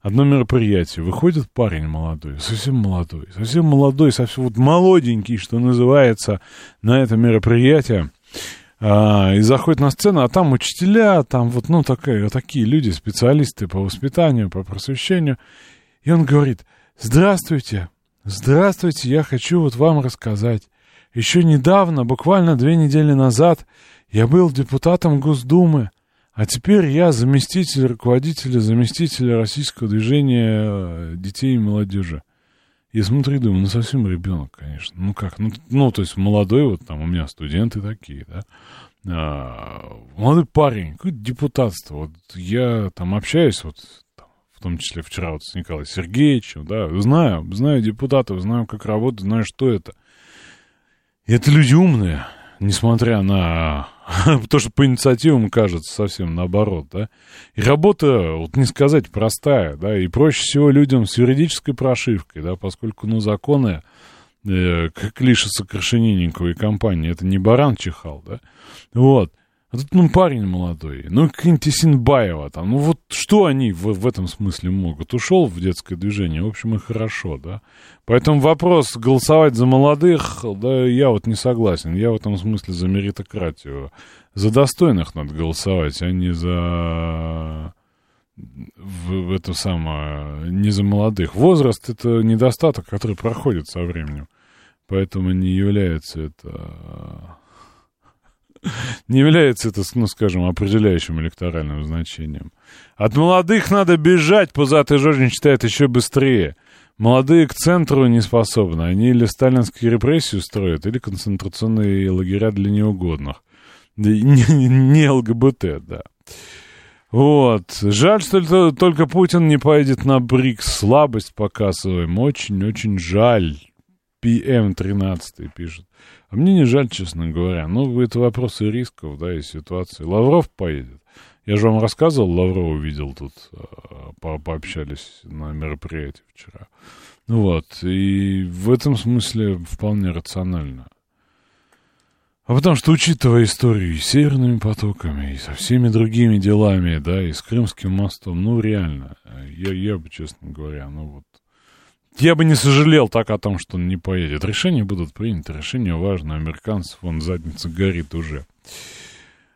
одно мероприятие. Выходит парень молодой, совсем молодой, совсем молодой, совсем вот молоденький, что называется, на это мероприятие. А, и заходит на сцену, а там учителя, там вот, ну, такая, такие люди, специалисты по воспитанию, по просвещению. И он говорит, здравствуйте, здравствуйте, я хочу вот вам рассказать. Еще недавно, буквально две недели назад, я был депутатом Госдумы, а теперь я заместитель руководителя, заместителя российского движения э, детей и молодежи. Я смотрю, думаю, ну совсем ребенок, конечно. Ну как, ну, ну то есть молодой, вот там у меня студенты такие, да. А, молодой парень, какое депутатство. Вот я там общаюсь вот там, том числе вчера вот с Николаем Сергеевичем, да, знаю, знаю депутатов, знаю, как работают, знаю, что это. Это люди умные, несмотря на [laughs] то, что по инициативам кажется совсем наоборот, да. И работа, вот не сказать, простая, да, и проще всего людям с юридической прошивкой, да, поскольку, ну, законы, э, как лишится Крашенинникова и компании, это не баран чихал, да, вот. А тут, ну, парень молодой, ну, какие-нибудь Исинбаева там, ну, вот что они в, в этом смысле могут? Ушел в детское движение, в общем, и хорошо, да. Поэтому вопрос голосовать за молодых, да, я вот не согласен. Я в этом смысле за меритократию. За достойных надо голосовать, а не за в это самое, не за молодых. Возраст — это недостаток, который проходит со временем. Поэтому не является это [laughs] не является это, ну, скажем, определяющим электоральным значением. От молодых надо бежать, пузатый Жоржин считает еще быстрее. Молодые к центру не способны. Они или сталинские репрессии устроят, или концентрационные лагеря для неугодных. Не, не ЛГБТ, да. Вот. Жаль, что только Путин не поедет на БРИКС. Слабость показываем. Очень-очень жаль. PM13 пишет. А мне не жаль, честно говоря. Ну, это вопросы рисков, да, и ситуации. Лавров поедет. Я же вам рассказывал, Лаврова видел тут, а, по пообщались на мероприятии вчера. Ну вот, и в этом смысле вполне рационально. А потому что, учитывая историю и с северными потоками, и со всеми другими делами, да, и с Крымским мостом, ну, реально, я, я бы, честно говоря, ну вот, я бы не сожалел так о том, что он не поедет. Решения будут приняты, решение важно. Американцев, вон, задница горит уже.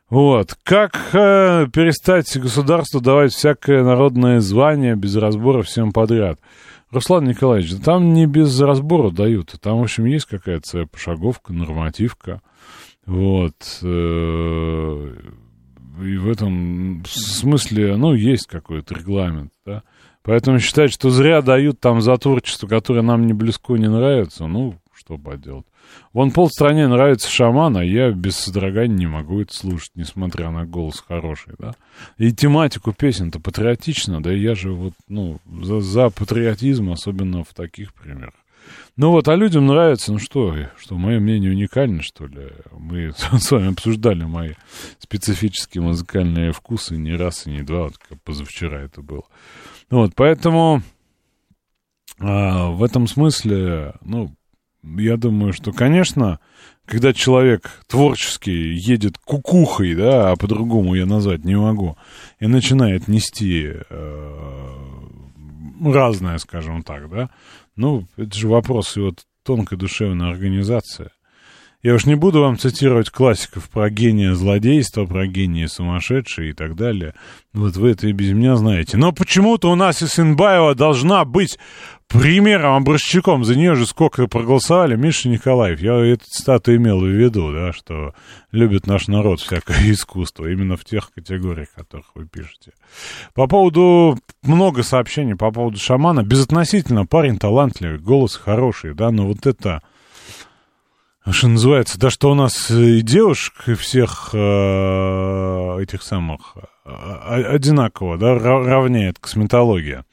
Вот. Как э, перестать государству давать всякое народное звание без разбора всем подряд? Руслан Николаевич, да там не без разбора дают. Там, в общем, есть какая-то пошаговка, нормативка. Вот. Э, и в этом смысле, ну, есть какой-то регламент, да. Поэтому считать, что зря дают там за творчество, которое нам не близко не нравится, ну, что поделать. Вон полстране нравится шаман, а я без содрогания не могу это слушать, несмотря на голос хороший, да. И тематику песен-то патриотично, да я же вот, ну, за, за патриотизм, особенно в таких примерах. Ну вот, а людям нравится, ну что, что мое мнение уникально, что ли? Мы [laughs] с вами обсуждали мои специфические музыкальные вкусы не раз и не два, вот как позавчера это было. Вот, поэтому а, в этом смысле, ну, я думаю, что, конечно, когда человек творчески едет кукухой, да, а по-другому я назвать не могу, и начинает нести э, разное, скажем так, да, ну, это же вопрос его тонкой душевной организации. Я уж не буду вам цитировать классиков про гения злодейства, про гения сумасшедшие и так далее. Вот вы это и без меня знаете. Но почему-то у нас Исенбаева должна быть примером, образчиком. За нее же сколько проголосовали. Миша Николаев. Я эту цитату имел в виду, да, что любит наш народ всякое [laughs] искусство. Именно в тех категориях, которых вы пишете. По поводу... Много сообщений по поводу шамана. Безотносительно парень талантливый, голос хороший, да, но вот это что называется, да что у нас и девушек, и всех э, этих самых э, одинаково, да, равняет косметология.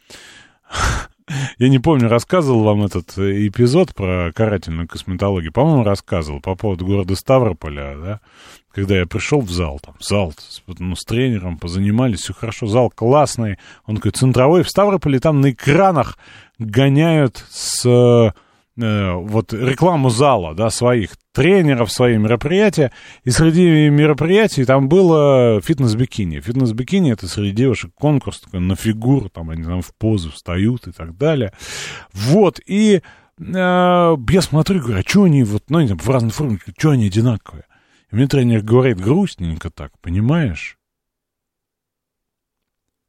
Я не помню, рассказывал вам этот эпизод про карательную косметологию. По-моему, рассказывал по поводу города Ставрополя, да, когда я пришел в зал, там, зал, ну, с тренером позанимались, все хорошо, зал классный, он такой центровой, в Ставрополе там на экранах гоняют с Э, вот рекламу зала, да, своих тренеров, свои мероприятия, и среди мероприятий там было фитнес-бикини. Фитнес-бикини это среди девушек конкурс такой на фигуру, там они там в позу встают и так далее. Вот, и э, я смотрю, говорю, а что они вот, ну, в разной форме, что они одинаковые? И мне тренер говорит грустненько так, понимаешь?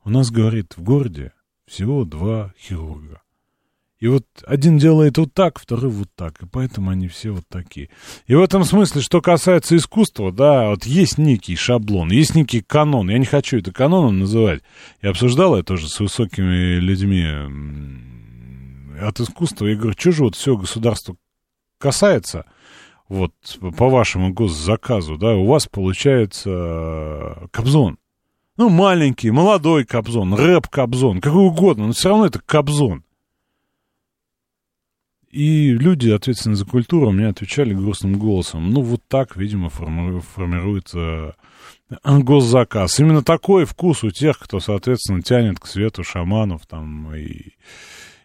У нас, говорит, в городе всего два хирурга. И вот один делает вот так, второй вот так, и поэтому они все вот такие. И в этом смысле, что касается искусства, да, вот есть некий шаблон, есть некий канон. Я не хочу это каноном называть. Я обсуждал это тоже с высокими людьми от искусства. Я говорю, что же вот все государство касается, вот по вашему госзаказу, да, у вас получается Кобзон. Ну, маленький, молодой Кобзон, рэп-Кобзон, какой угодно, но все равно это Кобзон. И люди, ответственные за культуру, мне отвечали грустным голосом. Ну, вот так, видимо, форми- формируется госзаказ. Именно такой вкус у тех, кто, соответственно, тянет к свету шаманов там и,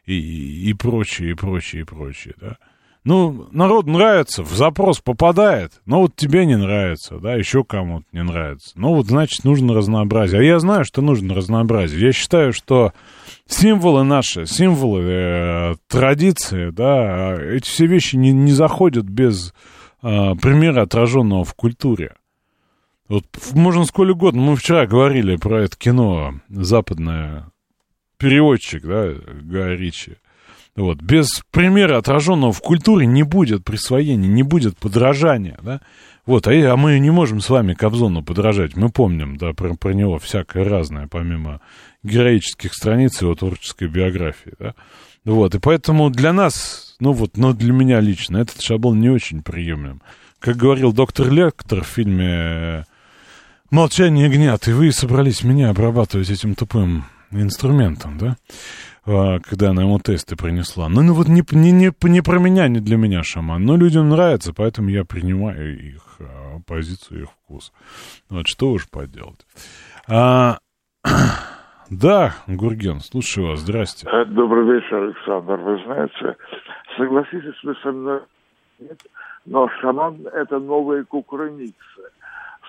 и, и прочее, и прочее, и прочее, да. Ну, народ нравится, в запрос попадает, но вот тебе не нравится, да, еще кому-то не нравится. Ну, вот, значит, нужно разнообразие. А я знаю, что нужно разнообразие. Я считаю, что символы наши, символы э, традиции, да, эти все вещи не, не заходят без э, примера, отраженного в культуре. Вот можно сколь угодно. Мы вчера говорили про это кино западное. Переводчик, да, Гай Ричи. Вот. Без примера, отраженного в культуре, не будет присвоения, не будет подражания, да. Вот, а, а мы не можем с вами Кобзону подражать. Мы помним, да, про, про него всякое разное, помимо героических страниц его творческой биографии, да. Вот, и поэтому для нас, ну вот, но для меня лично этот шаблон не очень приемлем. Как говорил доктор Лектор в фильме «Молчание ягнят», и вы собрались меня обрабатывать этим тупым инструментом, да, когда она ему тесты принесла. Ну, ну вот не, не, не, не про меня, не для меня шаман, но людям нравится, поэтому я принимаю их а, позицию, их вкус. Вот что уж поделать. А, [clears throat] да, Гурген, слушаю вас, здрасте. Э, добрый вечер, Александр. Вы знаете, согласитесь вы со мной, нет, но шаман – это новые кукрыницы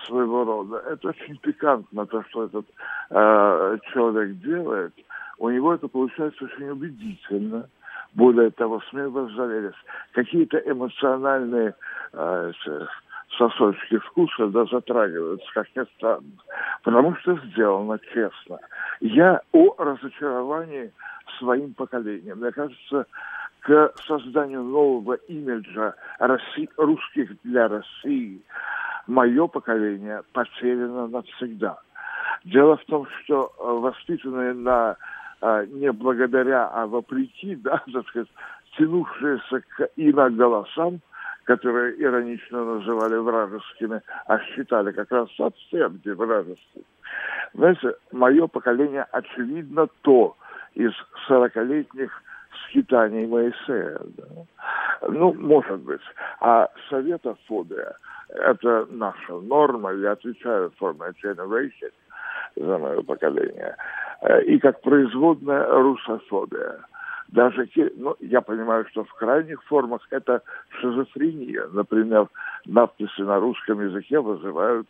своего рода. Это очень пикантно, то, что этот э, человек делает. У него это получается очень убедительно. Более того, вас заверить, какие-то эмоциональные э, сосочки вкуса да, затрагиваются, как ни странно. Потому что сделано честно. Я о разочаровании своим поколением. Мне кажется, к созданию нового имиджа России, русских для России мое поколение потеряно навсегда. Дело в том, что э, воспитанные на не благодаря, а вопреки, [laughs] да, так сказать, тянувшиеся к иноголосам, которые иронично называли вражескими, а считали как раз совсем не вражескими. Знаете, мое поколение, очевидно, то из сорокалетних скитаний Моисея. Да? Ну, может быть. А советофобия – это наша норма. Я отвечаю for generation, за мое поколение. И как производная русофобия – даже, ну, я понимаю, что в крайних формах это шизофрения. Например, надписи на русском языке вызывают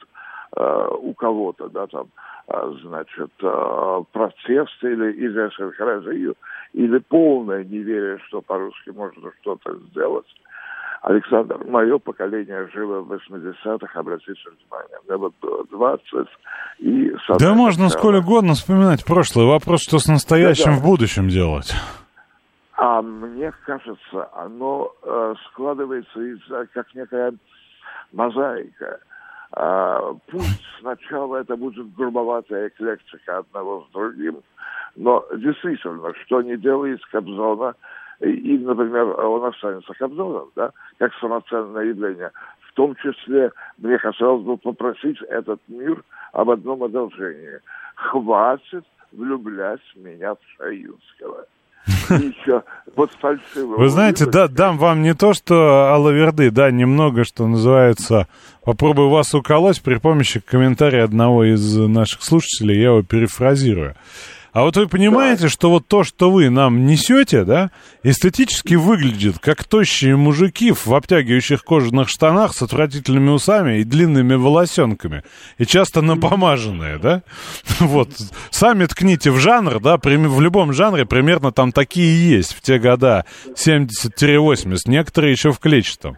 э, у кого-то, да, там, э, значит, э, протест или, или или полное неверие, что по-русски можно что-то сделать. Александр, мое поколение жило в 80-х, обратите внимание, мне вот было 20, и... Да можно сколь угодно вспоминать прошлое. Вопрос, что с настоящим да, да. в будущем делать. А мне кажется, оно э, складывается из как некая мозаика. А, пусть сначала это будет грубоватая эклектика одного с другим, но действительно, что не делает Кобзона, и, например, он останется Кобзоном, да, как самоценное явление. В том числе мне хотелось бы попросить этот мир об одном одолжении. Хватит влюблять меня в Шаинского еще вот фальшивого. Вы знаете, да, дам вам не то, что Алаверды, да, немного, что называется, попробую вас уколоть при помощи комментария одного из наших слушателей, я его перефразирую. А вот вы понимаете, да. что вот то, что вы нам несете, да, эстетически выглядит как тощие мужики в обтягивающих кожаных штанах с отвратительными усами и длинными волосенками. И часто напомаженные, да? [laughs] Вот. Сами ткните в жанр, да, в любом жанре примерно там такие есть в те года 70-80. Некоторые еще в клетчатом.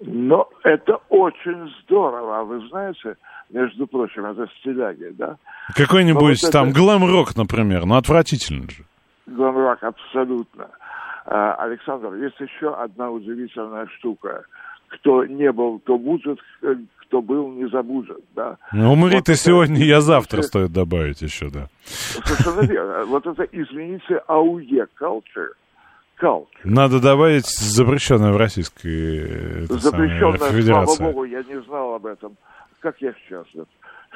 Но это очень здорово. А вы знаете, между прочим, это стиляги, да? Какой-нибудь вот там это... глэм-рок, например, ну отвратительно же. Глэм-рок, абсолютно. А, Александр, есть еще одна удивительная штука. Кто не был, то будет, кто был, не забудет, да. Ну, умри ты сегодня, я завтра, стоит добавить еще, да. Совершенно верно. Вот это, извините, АУЕ, culture, culture. Надо добавить запрещенное в Российской Запрещенное, слава богу, я не знал об этом как я счастлив,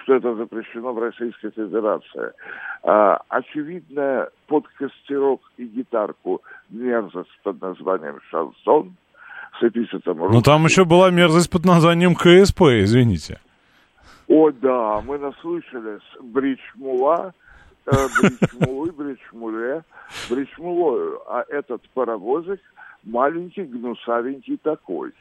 что это запрещено в Российской Федерации. А, очевидно, под костерок и гитарку мерзость под названием «Шансон» с эпитетом Ну, там еще была мерзость под названием КСП, извините. О, да, мы наслышались Бричмула, э, Бричмулы, Бричмуле, Бричмулою, а этот паровозик маленький, гнусавенький такой.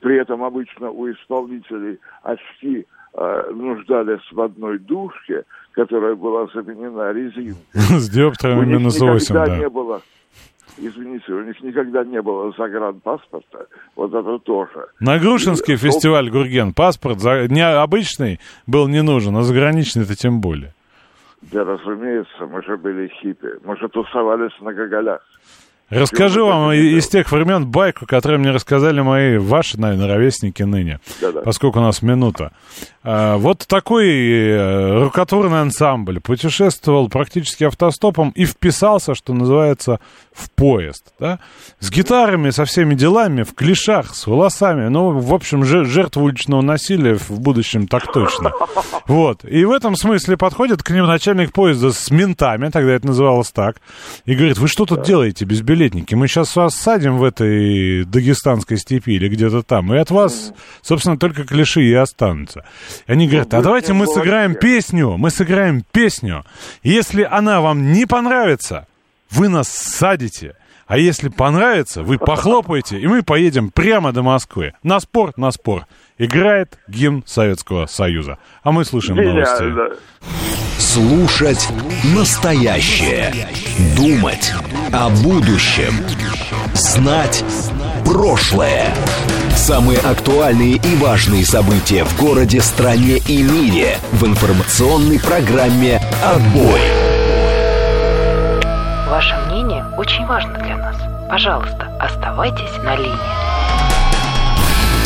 При этом обычно у исполнителей очки э, нуждались в одной дужке, которая была заменена резинкой. [laughs] С них минус 8, никогда да. не было, извините, у них никогда не было загранпаспорта, вот это тоже. На Грушинский И, фестиваль Гурген паспорт за... не обычный был не нужен, а заграничный-то тем более. Да, разумеется, мы же были хиппи, мы же тусовались на гоголях. Расскажу вам из тех времен байку, которую мне рассказали мои, ваши, наверное, ровесники ныне, Да-да. поскольку у нас минута. А, Вот такой э, рукотворный ансамбль путешествовал практически автостопом и вписался, что называется, в поезд. Да? С гитарами, со всеми делами, в клешах, с волосами. Ну, в общем, же- жертва уличного насилия в будущем так точно. [laughs] Вот. И в этом смысле подходит к ним начальник поезда с ментами, тогда это называлось так, и говорит, вы что тут делаете, безбилетники? Мы сейчас вас садим в этой дагестанской степи или где-то там, и от вас, собственно, только клиши и останутся. И они говорят, а давайте мы сыграем песню, мы сыграем песню. Если она вам не понравится, вы нас садите. А если понравится, вы похлопаете, и мы поедем прямо до Москвы. На спор, на спор. Играет гимн Советского Союза. А мы слушаем новости. Гениально. Слушать настоящее. Думать о будущем. Знать прошлое. Самые актуальные и важные события в городе, стране и мире в информационной программе «Отбой». Ваше мнение очень важно для нас. Пожалуйста, оставайтесь на линии.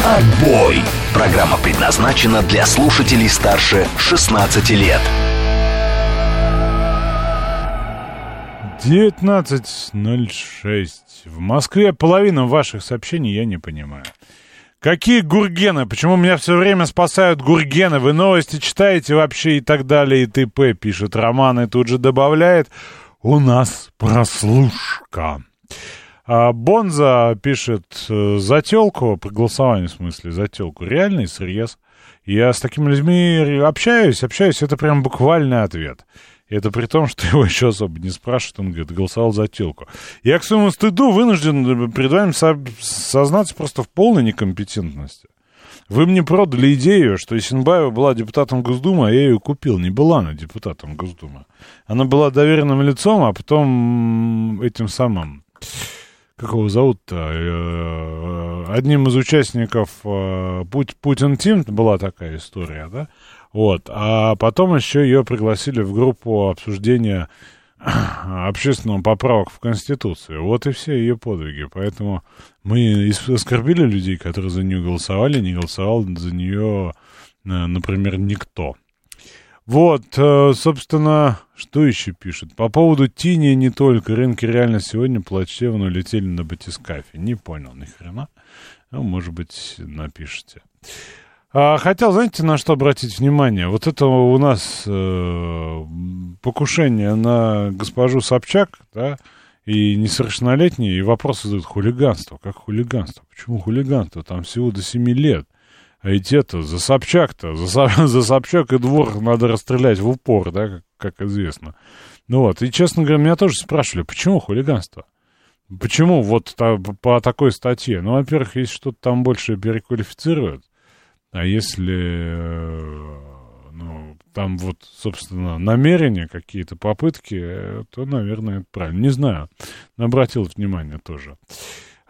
«Отбой». Программа предназначена для слушателей старше 16 лет. 19.06. В Москве половина ваших сообщений я не понимаю. Какие гургены? Почему меня все время спасают гургены? Вы новости читаете вообще и так далее, и т.п. Пишет Роман и тут же добавляет. У нас прослушка. А Бонза пишет э, за телку, при голосовании в смысле, за телку. Реальный срез. Я с такими людьми общаюсь, общаюсь, это прям буквальный ответ. Это при том, что его [laughs] еще особо не спрашивают, он говорит, голосовал за телку. Я к своему стыду вынужден перед вами со- сознаться просто в полной некомпетентности. Вы мне продали идею, что Исенбаева была депутатом Госдумы, а я ее купил. Не была она депутатом Госдумы. Она была доверенным лицом, а потом этим самым... Как его зовут-то? Э, Одним из участников э, Путин Тим была такая история, да? Вот. А потом еще ее пригласили в группу обсуждения [coughs] общественного поправок в Конституцию. Вот и все ее подвиги. Поэтому мы оскорбили людей, которые за нее голосовали, не голосовал за нее, э, например, никто. Вот, э, собственно, что еще пишут? По поводу тини не только. Рынки реально сегодня плачевно улетели на батискафе. Не понял ни хрена. Ну, может быть, напишите. А, хотел, знаете, на что обратить внимание? Вот это у нас э, покушение на госпожу Собчак, да, и несовершеннолетние, и вопросы задают хулиганство. Как хулиганство? Почему хулиганство? Там всего до 7 лет. А ведь это, за Собчак-то, за, [laughs] за Собчак и двор надо расстрелять в упор, да, как, как известно. Ну вот, и, честно говоря, меня тоже спрашивали, почему хулиганство? Почему вот та- по такой статье? Ну, во-первых, если что-то там больше переквалифицируют, а если, э, ну, там вот, собственно, намерения какие-то, попытки, э, то, наверное, это правильно. Не знаю, обратил внимание тоже.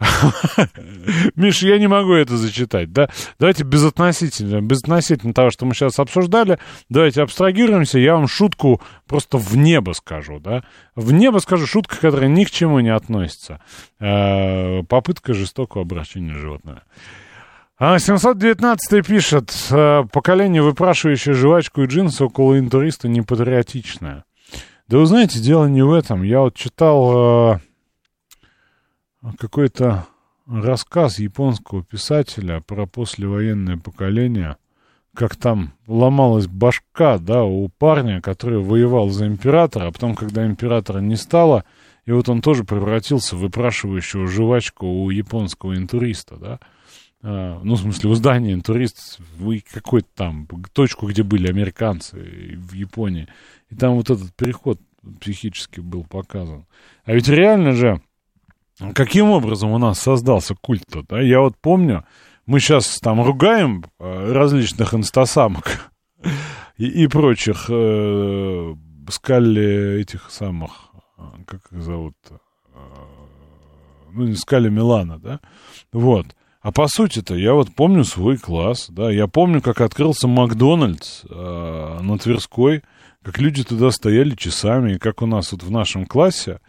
[laughs] Миш, я не могу это зачитать, да? Давайте безотносительно, безотносительно того, что мы сейчас обсуждали, давайте абстрагируемся, я вам шутку просто в небо скажу, да? В небо скажу шутка, которая ни к чему не относится. Э, Попытка жестокого обращения животного. А 719 пишет, э, поколение, выпрашивающее жвачку и джинсы около интуриста, непатриотичное. Да вы знаете, дело не в этом. Я вот читал э, какой-то рассказ японского писателя про послевоенное поколение, как там ломалась башка, да, у парня, который воевал за императора, а потом, когда императора не стало, и вот он тоже превратился в выпрашивающего жвачку у японского интуриста, да, ну, в смысле, у здания интурист, вы какой-то там точку, где были американцы в Японии, и там вот этот переход психически был показан. А ведь реально же, каким образом у нас создался культ-то, да, я вот помню, мы сейчас там ругаем э, различных инстасамок и, и прочих э, скали этих самых, э, как их зовут, э, ну, скали Милана, да, вот. А по сути-то я вот помню свой класс, да, я помню, как открылся Макдональдс э, на Тверской, как люди туда стояли часами, и как у нас вот в нашем классе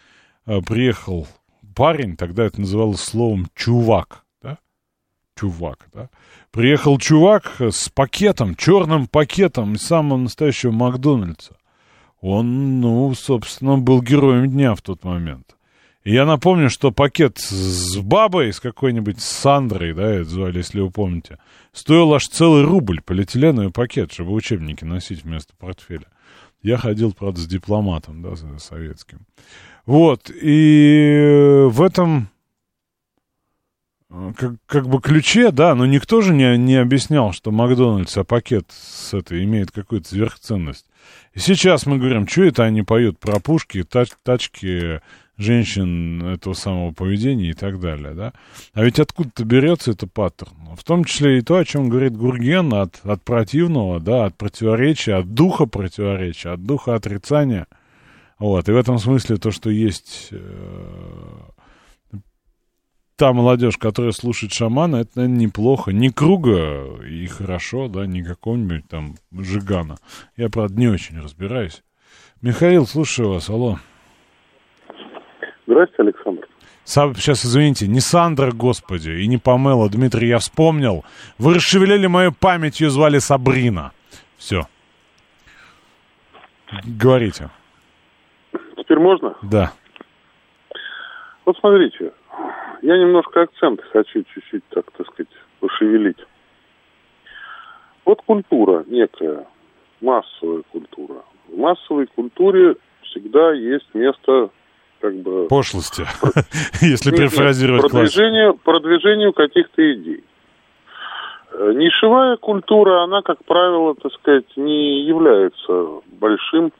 э, приехал парень, тогда это называлось словом «чувак», чувак, да. Приехал чувак с пакетом, черным пакетом из самого настоящего Макдональдса. Он, ну, собственно, был героем дня в тот момент. Я напомню, что пакет с бабой, с какой-нибудь Сандрой, да, это звали, если вы помните, стоил аж целый рубль полиэтиленовый пакет, чтобы учебники носить вместо портфеля. Я ходил, правда, с дипломатом, да, советским. Вот, и в этом как, как бы ключе, да, но никто же не, не объяснял, что Макдональдс, а пакет с этой имеет какую-то сверхценность. И сейчас мы говорим, что это они поют про пушки, тач, тачки женщин этого самого поведения и так далее, да. А ведь откуда-то берется это паттерн. В том числе и то, о чем говорит Гурген, от, от противного, да, от противоречия, от духа противоречия, от духа отрицания. Вот, и в этом смысле то, что есть э, та молодежь, которая слушает шамана, это, наверное, неплохо. Не круга и хорошо, да, не какого-нибудь там Жигана. Я, правда, не очень разбираюсь. Михаил, слушаю вас, алло. Здравствуйте, Александр. Сам, сейчас, извините, не Сандра, господи, и не Памела, Дмитрий, я вспомнил. Вы расшевелили мою память, ее звали Сабрина. Все. Говорите. Теперь можно? Да. Вот смотрите, я немножко акценты хочу чуть-чуть, так, так сказать, пошевелить. Вот культура некая, массовая культура. В массовой культуре всегда есть место как бы... Пошлости, [laughs] если перефразировать продвижению, продвижению каких-то идей. Э, нишевая культура, она, как правило, так сказать, не является большим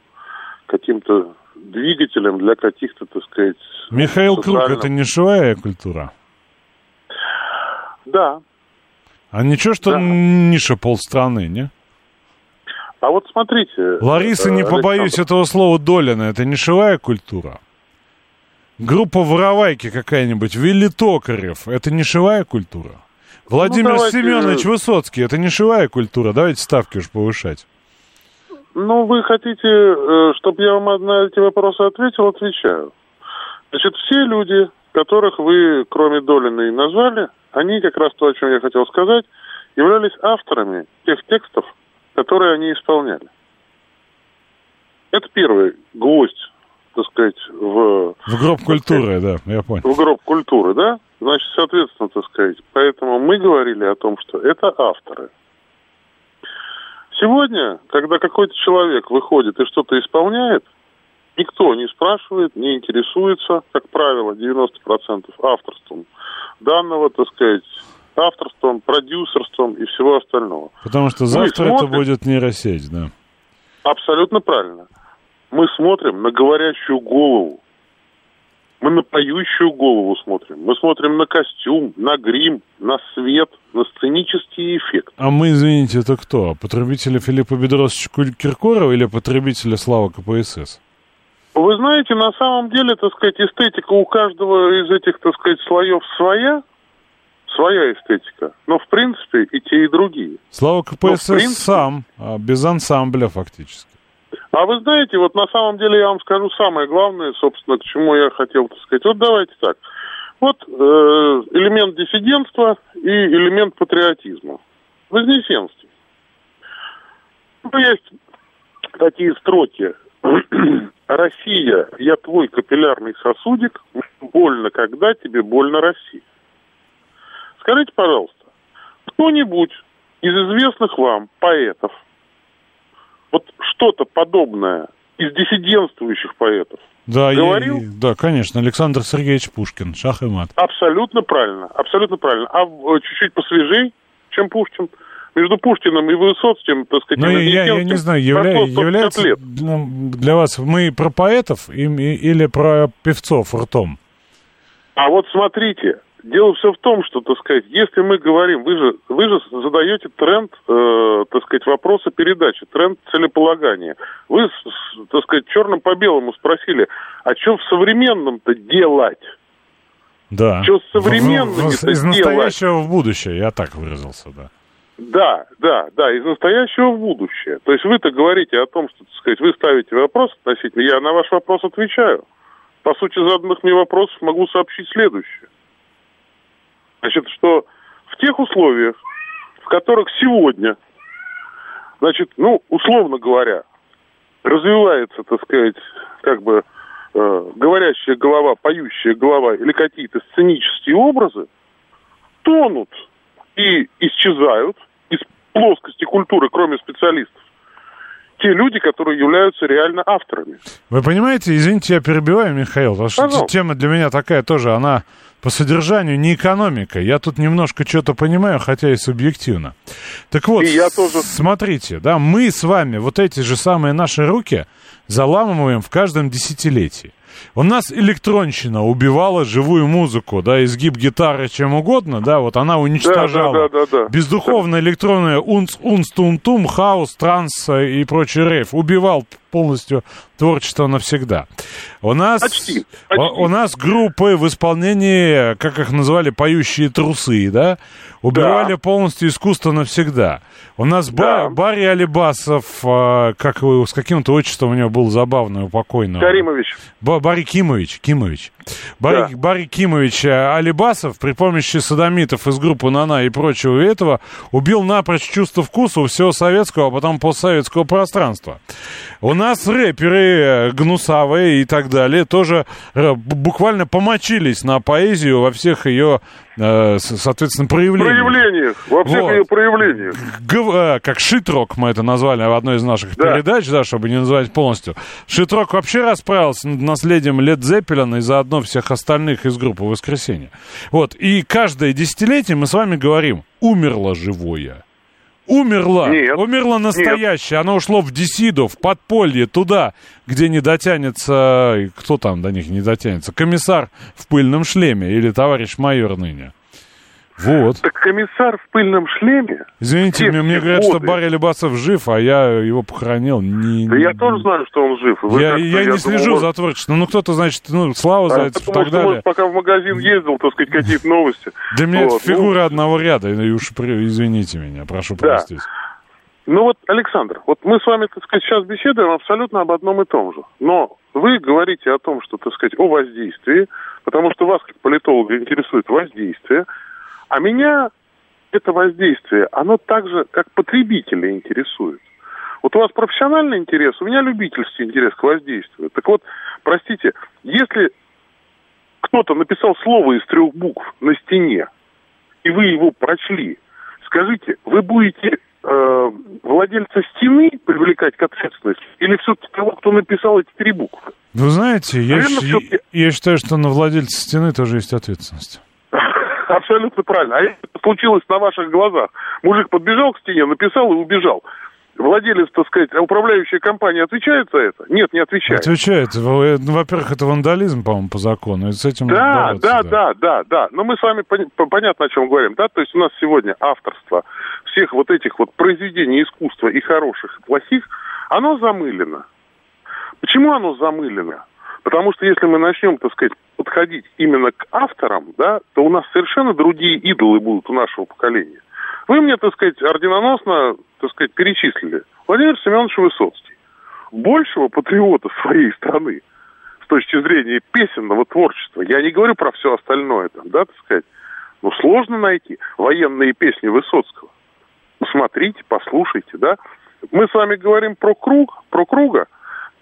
каким-то двигателем для каких-то, так сказать... Михаил Круг, это нишевая культура? Да. А ничего, что да. ниша полстраны, не? А вот смотрите... Лариса, не Александр... побоюсь этого слова, Долина, это нишевая культура? Группа воровайки какая-нибудь, Вилли Токарев, это нишевая культура? Владимир ну, давайте... Семенович Высоцкий, это нишевая культура? Давайте ставки уж повышать. Ну, вы хотите, э, чтобы я вам на эти вопросы ответил? Отвечаю. Значит, все люди, которых вы, кроме Долиной, назвали, они, как раз то, о чем я хотел сказать, являлись авторами тех текстов, которые они исполняли. Это первый гвоздь, так сказать, в... В гроб культуры, да, я понял. В гроб культуры, да? Значит, соответственно, так сказать, поэтому мы говорили о том, что это авторы – Сегодня, когда какой-то человек выходит и что-то исполняет, никто не спрашивает, не интересуется, как правило, 90% авторством данного, так сказать, авторством, продюсерством и всего остального. Потому что завтра смотрим... это будет нейросеть, да. Абсолютно правильно. Мы смотрим на говорящую голову мы на поющую голову смотрим. Мы смотрим на костюм, на грим, на свет, на сценический эффект. А мы, извините, это кто? Потребители Филиппа Бедросовича Киркорова или потребители Слава КПСС? Вы знаете, на самом деле, так сказать, эстетика у каждого из этих, так сказать, слоев своя. Своя эстетика. Но, в принципе, и те, и другие. Слава КПСС принципе... сам, а без ансамбля фактически. А вы знаете, вот на самом деле я вам скажу самое главное, собственно, к чему я хотел сказать. Вот давайте так. Вот э, элемент диссидентства и элемент патриотизма. Вознесенстве. Ну, есть такие строки. [clears throat] Россия, я твой капиллярный сосудик, больно, когда тебе больно Россия. Скажите, пожалуйста, кто-нибудь из известных вам поэтов что-то подобное из диссидентствующих поэтов Да, Говорил? и- да, конечно, Александр Сергеевич Пушкин, шах и мат. Абсолютно правильно, абсолютно правильно. А в- чуть-чуть посвежей, чем Пушкин. Между Пушкиным и Высоцким, так сказать, Ну, я, я не знаю, явля- прошло 150 является лет. для, для вас мы про поэтов им- или про певцов ртом? А вот смотрите, дело все в том, что, так сказать, если мы говорим, вы же, вы же задаете тренд, э, так сказать, вопроса передачи, тренд целеполагания. Вы, так сказать, черным по белому спросили, а что в современном-то делать? Да. Чё с современными-то Из делать? настоящего в будущее, я так выразился, да. Да, да, да, из настоящего в будущее. То есть вы-то говорите о том, что, так сказать, вы ставите вопрос относительно, я на ваш вопрос отвечаю. По сути заданных мне вопросов могу сообщить следующее. Значит, что в тех условиях, в которых сегодня, значит, ну, условно говоря, развивается, так сказать, как бы э, говорящая голова, поющая голова или какие-то сценические образы, тонут и исчезают из плоскости культуры, кроме специалистов, те люди, которые являются реально авторами. Вы понимаете, извините, я перебиваю, Михаил, потому что Пожалуйста. тема для меня такая тоже, она по содержанию не экономика. Я тут немножко что-то понимаю, хотя и субъективно. Так вот, И я тоже. смотрите, да, мы с вами вот эти же самые наши руки заламываем в каждом десятилетии. У нас электронщина убивала живую музыку, да, изгиб гитары, чем угодно, да, вот она уничтожала. Да, да, да, да. Бездуховная электронная унц, унц, тум, тум, хаос, транс э, и прочий рейв убивал полностью творчество навсегда. У нас, Почти, почти. У, у нас группы в исполнении, как их называли, поющие трусы, да, убивали Да. полностью искусство навсегда. У нас Да. Ба- Барри Алибасов, э, как его, с каким-то отчеством у него был забавный, у покойного. Каримович, Ба- Барри Кимович, Кимович. Барри, Да. Барри Кимович э, Алибасов при помощи садомитов из группы «Нана» и прочего этого убил напрочь чувство вкуса у всего советского, а потом постсоветского пространства. У нас рэперы э, гнусавые и так далее тоже э, буквально помочились на поэзию во всех ее, э, соответственно, проявлениях. проявлениях, во всех Вот. ее проявлениях. Э, как шитрок мы это назвали в одной из наших Да. передач, да, чтобы не называть полностью. Шитрок вообще расправился над наследием Лед Зеппелина и заодно всех остальных из группы «Воскресенье». Вот, и каждое десятилетие мы с вами говорим, умерло живое. Умерла, Нет. умерло настоящее, оно ушло в Десиду, в подполье, туда, где не дотянется, кто там до них не дотянется, комиссар в пыльном шлеме или товарищ майор ныне. Вот. Так комиссар в пыльном шлеме, Извините, мне, мне говорят, что годы. Барри Алибасов жив, а я его похоронил. Не, да я тоже знаю, что он жив. Вы я, как-то, я не думал, слежу может, за творчеством. Ну, кто-то, значит, ну, Слава а, Зайцев и так что, далее. может, пока в магазин ездил, так сказать, какие-то новости. Для меня это фигура одного ряда. И уж извините меня, прошу простить. Ну вот, Александр, вот мы с вами, так сказать, сейчас беседуем абсолютно об одном и том же. Но вы говорите о том, что, так сказать, о воздействии, потому что вас, как политолога, интересует воздействие, а меня это воздействие, оно так же, как потребителя интересует. Вот у вас профессиональный интерес, у меня любительский интерес к воздействию. Так вот, простите, если кто-то написал слово из трех букв на стене, и вы его прочли, скажите, вы будете э, владельца стены привлекать к ответственности или все-таки того, кто написал эти три буквы? Вы знаете, я, Наверно, щ- всё-таки- я считаю, что на владельца стены тоже есть ответственность. Абсолютно правильно. А это случилось на ваших глазах. Мужик подбежал к стене, написал и убежал. Владелец, так сказать, управляющая компания отвечает за это? Нет, не отвечает. Отвечает. Во- ну, Во-первых, это вандализм, по-моему, по закону. И с этим Да, бороться, да, да, да, да. Но мы с вами пони- по- понятно, о чем говорим, да? То есть у нас сегодня авторство всех вот этих вот произведений искусства и хороших, и плохих, оно замылено. Почему оно замылено? Потому что если мы начнем, так сказать, подходить именно к авторам, да, то у нас совершенно другие идолы будут у нашего поколения. Вы мне, так сказать, орденоносно, так сказать, перечислили. Владимир Семенович Высоцкий. Большего патриота своей страны с точки зрения песенного творчества, я не говорю про все остальное там, да, так сказать, но сложно найти военные песни Высоцкого. Посмотрите, послушайте, да. Мы с вами говорим про круг, про круга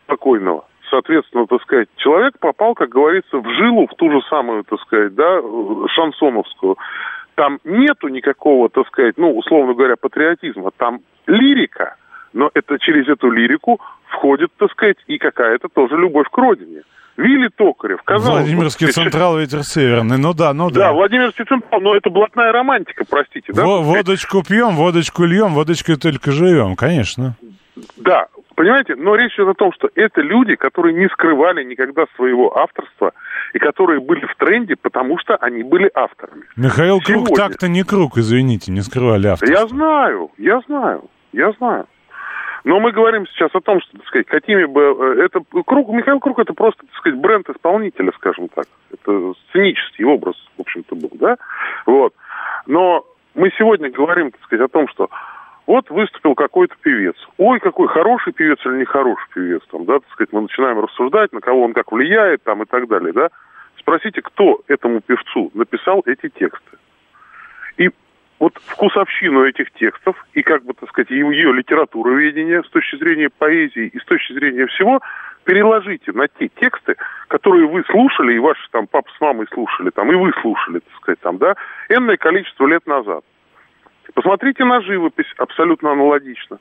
покойного. Соответственно, так сказать, человек попал, как говорится, в жилу, в ту же самую, так сказать, да, шансоновскую. там нету никакого, так сказать, ну, условно говоря, патриотизма. Там лирика, но это через эту лирику входит, так сказать, и какая-то тоже любовь к родине. Вилли Токарев, казалось Владимирский бы, Централ, ветер северный. Ну да, ну да. Да, Владимирский Централ, но это блатная романтика, простите, да? Во- водочку пьем, водочку льем, водочкой только живем, конечно. Да, понимаете, но речь идет о том, что это люди, которые не скрывали никогда своего авторства и которые были в тренде, потому что они были авторами. Михаил Круг Сегодня. так-то не круг, извините, не скрывали автор. Я знаю, я знаю, я знаю. Но мы говорим сейчас о том, что, так сказать, какими бы... э, Это Круг, Михаил Круг это просто, так сказать, бренд исполнителя, скажем так. Это сценический образ, в общем-то, был, да? Вот. Но мы сегодня говорим, так сказать, о том, что вот выступил какой-то певец. Ой, какой хороший певец или нехороший певец, там, да, так сказать, мы начинаем рассуждать, на кого он как влияет, там, и так далее, да. Спросите, кто этому певцу написал эти тексты. И вот вкусовщину этих текстов и, как бы, так сказать, ее, ее литературоведение с точки зрения поэзии и с точки зрения всего переложите на те тексты, которые вы слушали, и ваши там папа с мамой слушали, там, и вы слушали, так сказать, там, да, энное количество лет назад. Посмотрите на живопись, абсолютно аналогично.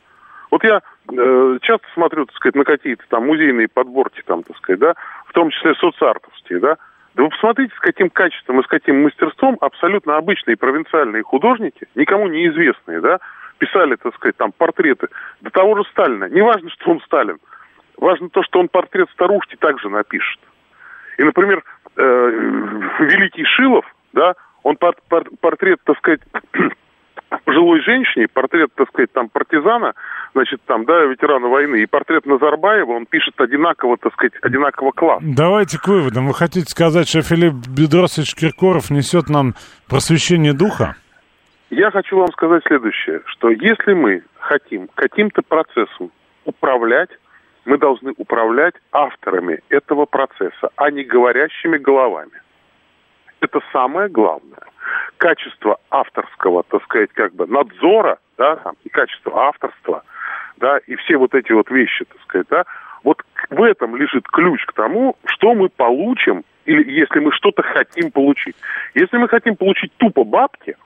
Вот я э, часто смотрю, так сказать, на какие-то там музейные подборки, там, так сказать, да, в том числе соцартовские, да. Да вы посмотрите, с каким качеством и с каким мастерством абсолютно обычные провинциальные художники, никому неизвестные, да, писали, так сказать, там портреты до того же Сталина. Не важно, что он Сталин. Важно то, что он портрет старушки также напишет. И, например, э, великий Шилов, да, он пор- пор- портрет, так сказать, [clears throat] пожилой женщине, портрет, так сказать, там, партизана, значит, там, да, ветерана войны, и портрет Назарбаева, он пишет одинаково, так сказать, одинаково класс. Давайте к выводам. Вы хотите сказать, что Филипп Бедросович Киркоров несет нам просвещение духа? Я хочу вам сказать следующее, что если мы хотим каким-то процессом управлять, мы должны управлять авторами этого процесса, а не говорящими головами. Это самое главное. Качество авторского, так сказать, как бы надзора, да, там, и качество авторства, да, и все вот эти вот вещи, так сказать, да, вот в этом лежит ключ к тому, что мы получим, или если мы что-то хотим получить. Если мы хотим получить тупо бабки,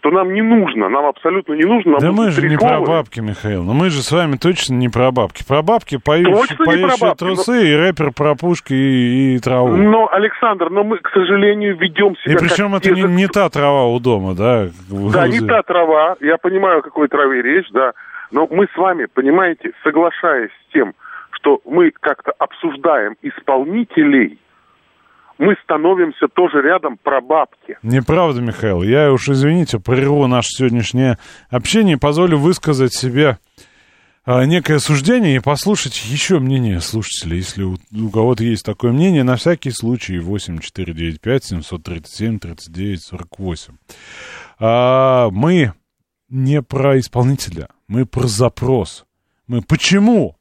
то нам не нужно, нам абсолютно не нужно. Нам да мы же не про бабки, Михаил. Но мы же с вами точно не про бабки. Про бабки поющие, не про поющие бабки, трусы и рэпер про пушки и, и траву. Но, Александр, но мы, к сожалению, ведем себя и как причем это не, не та трава у дома, да? Да, не та трава, я понимаю, о какой траве речь, да. Но мы с вами, понимаете, соглашаясь с тем, что мы как-то обсуждаем исполнителей, мы становимся тоже рядом про бабки. Неправда, Михаил. Я уж, извините, прерву наше сегодняшнее общение и позволю высказать себе а, некое суждение и послушать еще мнение слушателей. Если у, у кого-то есть такое мнение, на всякий случай 8495 737 39 48. А, мы не про исполнителя, мы про запрос. Мы почему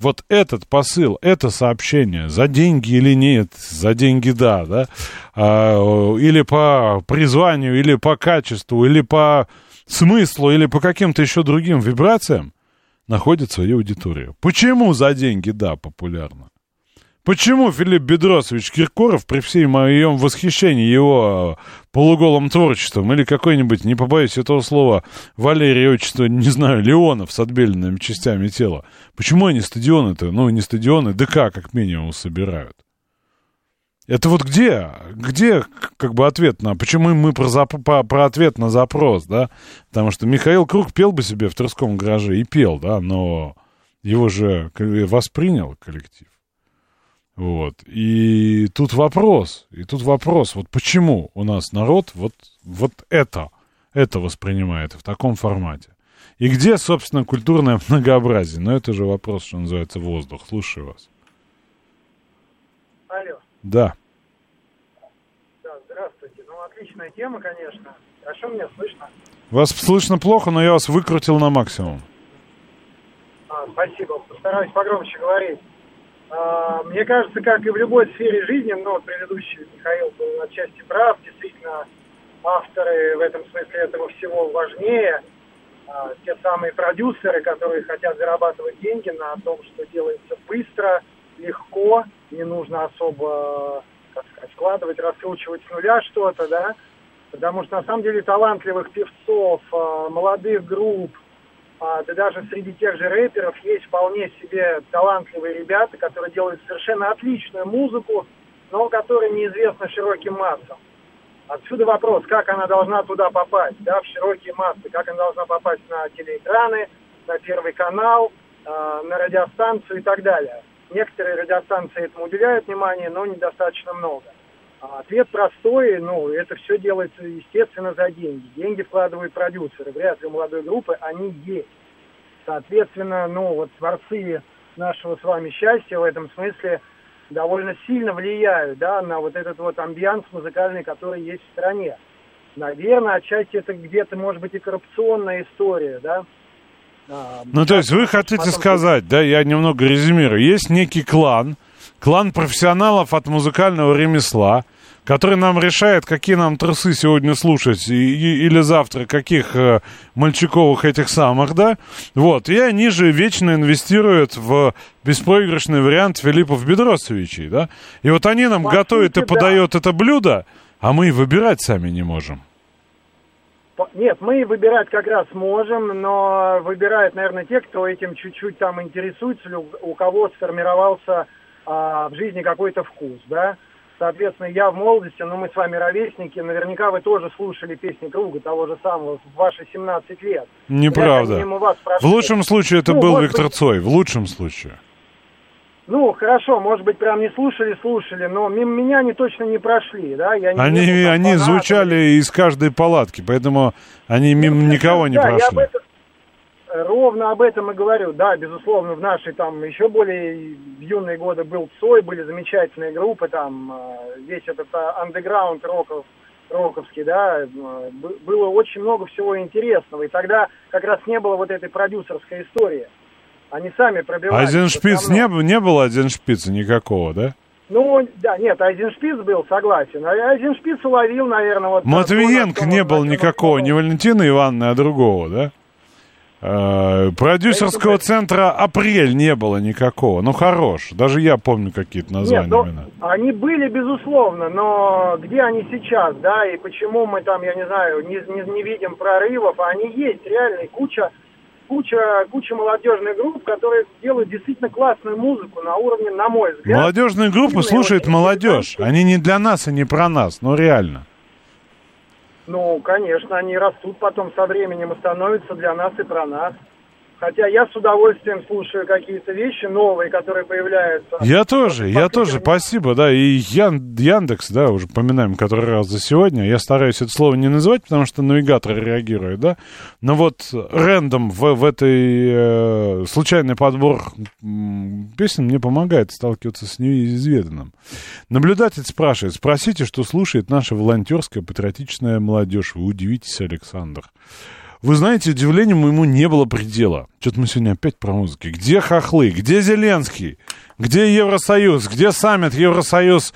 вот этот посыл, это сообщение, за деньги или нет, за деньги да, да, а, или по призванию, или по качеству, или по смыслу, или по каким-то еще другим вибрациям, находит свою аудиторию. Почему за деньги да популярно? Почему Филипп Бедросович Киркоров, при всем моем восхищении его э, полуголым творчеством, или какой-нибудь, не побоюсь этого слова, Валерий отчество, не знаю, Леонов с отбеленными частями тела, почему они стадионы-то, ну, не стадионы, ДК как минимум собирают? Это вот где, где как бы ответ на, почему мы про, зап- по- про ответ на запрос, да? Потому что Михаил Круг пел бы себе в Тверском гараже и пел, да, но его же воспринял коллектив. Вот. И тут вопрос, и тут вопрос, вот почему у нас народ вот, вот это, это воспринимает в таком формате. И где, собственно, культурное [laughs] многообразие? Но это же вопрос, что называется, воздух. Слушаю вас. Алло, Да. да, здравствуйте. Ну, отличная тема, конечно. Хорошо меня слышно? Вас слышно плохо, но я вас выкрутил на максимум. А, спасибо, постараюсь погромче говорить. А, мне кажется, как и в любой сфере жизни, вот предыдущий Михаил был отчасти прав, действительно, авторы в этом смысле этого всего важнее. А, те самые продюсеры, которые хотят зарабатывать деньги на том, что делается быстро, легко, не нужно особо, как сказать, складывать, раскручивать с нуля что-то, да. Потому что на самом деле талантливых певцов, а, молодых групп, а, да даже среди тех же рэперов есть вполне себе талантливые ребята, которые делают совершенно отличную музыку, но которая неизвестна широким массам. Отсюда вопрос, как она должна туда попасть, да, в широкие массы, как она должна попасть на телеэкраны, на Первый канал, э, на радиостанцию и так далее. Некоторые радиостанции этому уделяют внимание, но недостаточно много. А ответ простой, ну, это все делается, естественно, за деньги. Деньги вкладывают продюсеры, вряд ли у молодой группы они есть. Соответственно, ну, вот творцы нашего с вами счастья в этом смысле довольно сильно влияют, да, на вот этот вот амбианс музыкальный, который есть в стране. Наверное, отчасти это где-то, может быть, и коррупционная история, да. А, ну, то есть вы хотите потом... сказать, да, я немного резюмирую, есть некий клан, клан профессионалов от музыкального ремесла, который нам решает, какие нам трусы сегодня слушать и, и, или завтра, каких э, мальчиковых этих самых, да, вот, и они же вечно инвестируют в беспроигрышный вариант Филиппов Бедросовичей, да, и вот они нам По готовят сути, и подают да. это блюдо, а мы выбирать сами не можем. Нет, мы выбирать как раз можем, но выбирают, наверное, те, кто этим чуть-чуть там интересуется, у кого сформировался а, в жизни какой-то вкус, да. Соответственно, я в молодости, ну мы с вами ровесники, наверняка вы тоже слушали песни Круга того же самого в ваши 17 лет. Неправда. В лучшем случае это ну, был Виктор быть... Цой, в лучшем случае. Ну, хорошо, может быть, прям не слушали, слушали, но мимо меня они точно не прошли, да? Я не они вижу, они звучали из каждой палатки, поэтому они мимо ну, никого не да, прошли. Я об этом, ровно об этом и говорю. Да, безусловно, в нашей там еще более юные годы был Цой, были замечательные группы, там э, весь этот а, андеграунд роков, роковский, да, э, было очень много всего интересного. И тогда как раз не было вот этой продюсерской истории. Они сами пробивались. Один шпиц не, не было один шпица никакого, да? Ну, да, нет, один шпиц был, согласен. А один шпиц уловил, наверное, вот... Матвиенко не было никакого, не Валентина Ивановна, а другого, да? Э, продюсерского центра «Апрель» не было никакого. Ну, хорош. Даже я помню какие-то названия. Нет, ну, они были, безусловно, но где они сейчас, да, и почему мы там, я не знаю, не, не, не видим прорывов, они есть, реально, куча, куча, куча молодежных групп, которые делают действительно классную музыку на уровне, на мой взгляд. Молодежные группы слушает молодежь. Они не для нас и не про нас, но реально. Ну, конечно, они растут потом со временем и становятся для нас и про нас. Хотя я с удовольствием слушаю какие-то вещи новые, которые появляются. Я тоже, я тоже, спасибо, да. И Ян, Яндекс, да, уже поминаем который раз за сегодня. Я стараюсь это слово не называть, потому что навигатор реагирует, да. Но вот рендом в, в этой э, случайный подбор песен мне помогает сталкиваться с неизведанным. Наблюдатель спрашивает, спросите, что слушает наша волонтерская патриотичная молодежь. Вы удивитесь, Александр. Вы знаете, удивлению моему не было предела. Что-то мы сегодня опять про музыки. Где хохлы? Где Зеленский? Где Евросоюз? Где саммит Евросоюз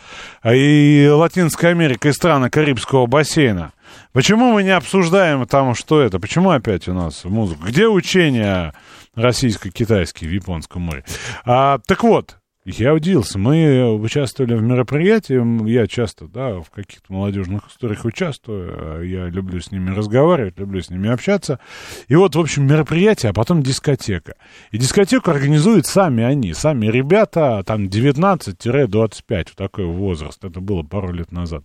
и Латинская Америка и страны Карибского бассейна? Почему мы не обсуждаем там, что это? Почему опять у нас музыка? Где учения российско-китайские в Японском море? А, так вот, я удивился. Мы участвовали в мероприятии, я часто, да, в каких-то молодежных историях участвую, а я люблю с ними разговаривать, люблю с ними общаться. И вот, в общем, мероприятие, а потом дискотека. И дискотеку организуют сами они, сами ребята, там 19-25, в такой возраст. Это было пару лет назад.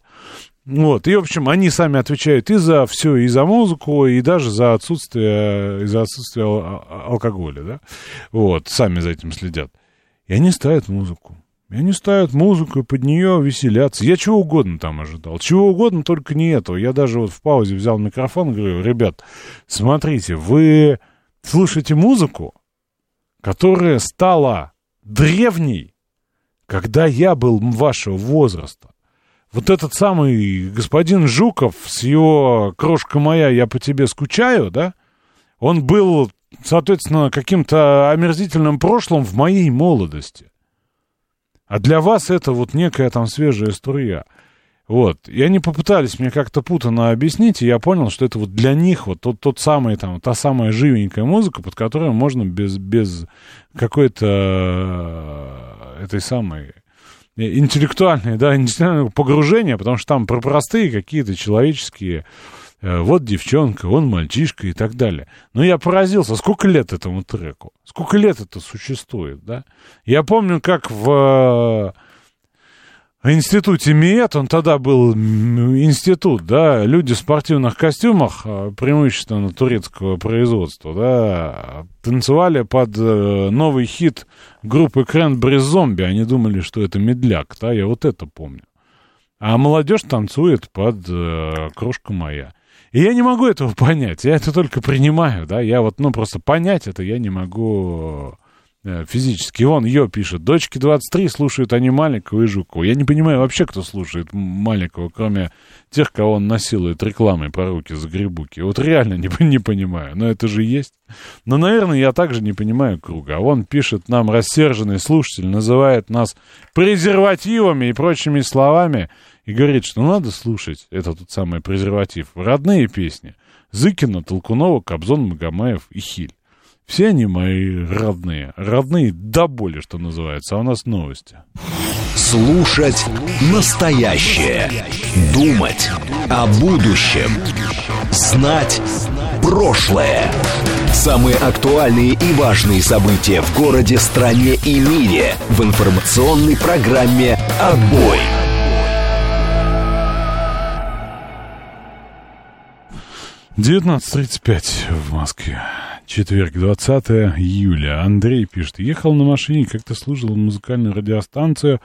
Вот, и, в общем, они сами отвечают и за все, и за музыку, и даже за отсутствие, и за отсутствие алкоголя, да. Вот, сами за этим следят. И они ставят музыку. И они ставят музыку, и под нее веселятся. Я чего угодно там ожидал. Чего угодно, только не этого. Я даже вот в паузе взял микрофон и говорю, ребят, смотрите, вы слушаете музыку, которая стала древней, когда я был вашего возраста. Вот этот самый господин Жуков с его «Крошка моя, я по тебе скучаю», да, он был соответственно, каким-то омерзительным прошлым в моей молодости. А для вас это вот некая там свежая струя. Вот. И они попытались мне как-то путано объяснить, и я понял, что это вот для них вот тот, тот самый, там, та самая живенькая музыка, под которую можно без, без какой-то э, этой самой интеллектуальное, да, [laughs] интеллектуальное погружение, потому что там про простые какие-то человеческие э, вот девчонка, он мальчишка и так далее. Но я поразился, сколько лет этому треку, сколько лет это существует, да? Я помню, как в в институте МИЭТ, он тогда был институт, да, люди в спортивных костюмах, а, преимущественно турецкого производства, да, танцевали под э, новый хит группы Кренбри Зомби. Они думали, что это медляк, да, я вот это помню. А молодежь танцует под э, «Крошка моя». И я не могу этого понять, я это только принимаю, да, я вот, ну, просто понять это я не могу Э, физически. Он ее пишет. Дочки 23 слушают они маленького и Жукова. Я не понимаю вообще, кто слушает маленького, кроме тех, кого он насилует рекламой по руке за грибуки. Вот реально не, [laughs] не понимаю. Но это же есть. Но, наверное, я также не понимаю круга. А он пишет нам, рассерженный слушатель, называет нас презервативами и прочими словами. И говорит, что надо слушать, это тот самый презерватив, родные песни. Зыкина, Толкунова, Кобзон, Магомаев и Хиль. Все они мои родные. Родные до боли, что называется. А у нас новости. Слушать настоящее. Думать о будущем. Знать прошлое. Самые актуальные и важные события в городе, стране и мире в информационной программе «Отбой». 19.35 в Москве. Четверг, 20 июля. Андрей пишет. Ехал на машине, как-то служил музыкальную радиостанцию.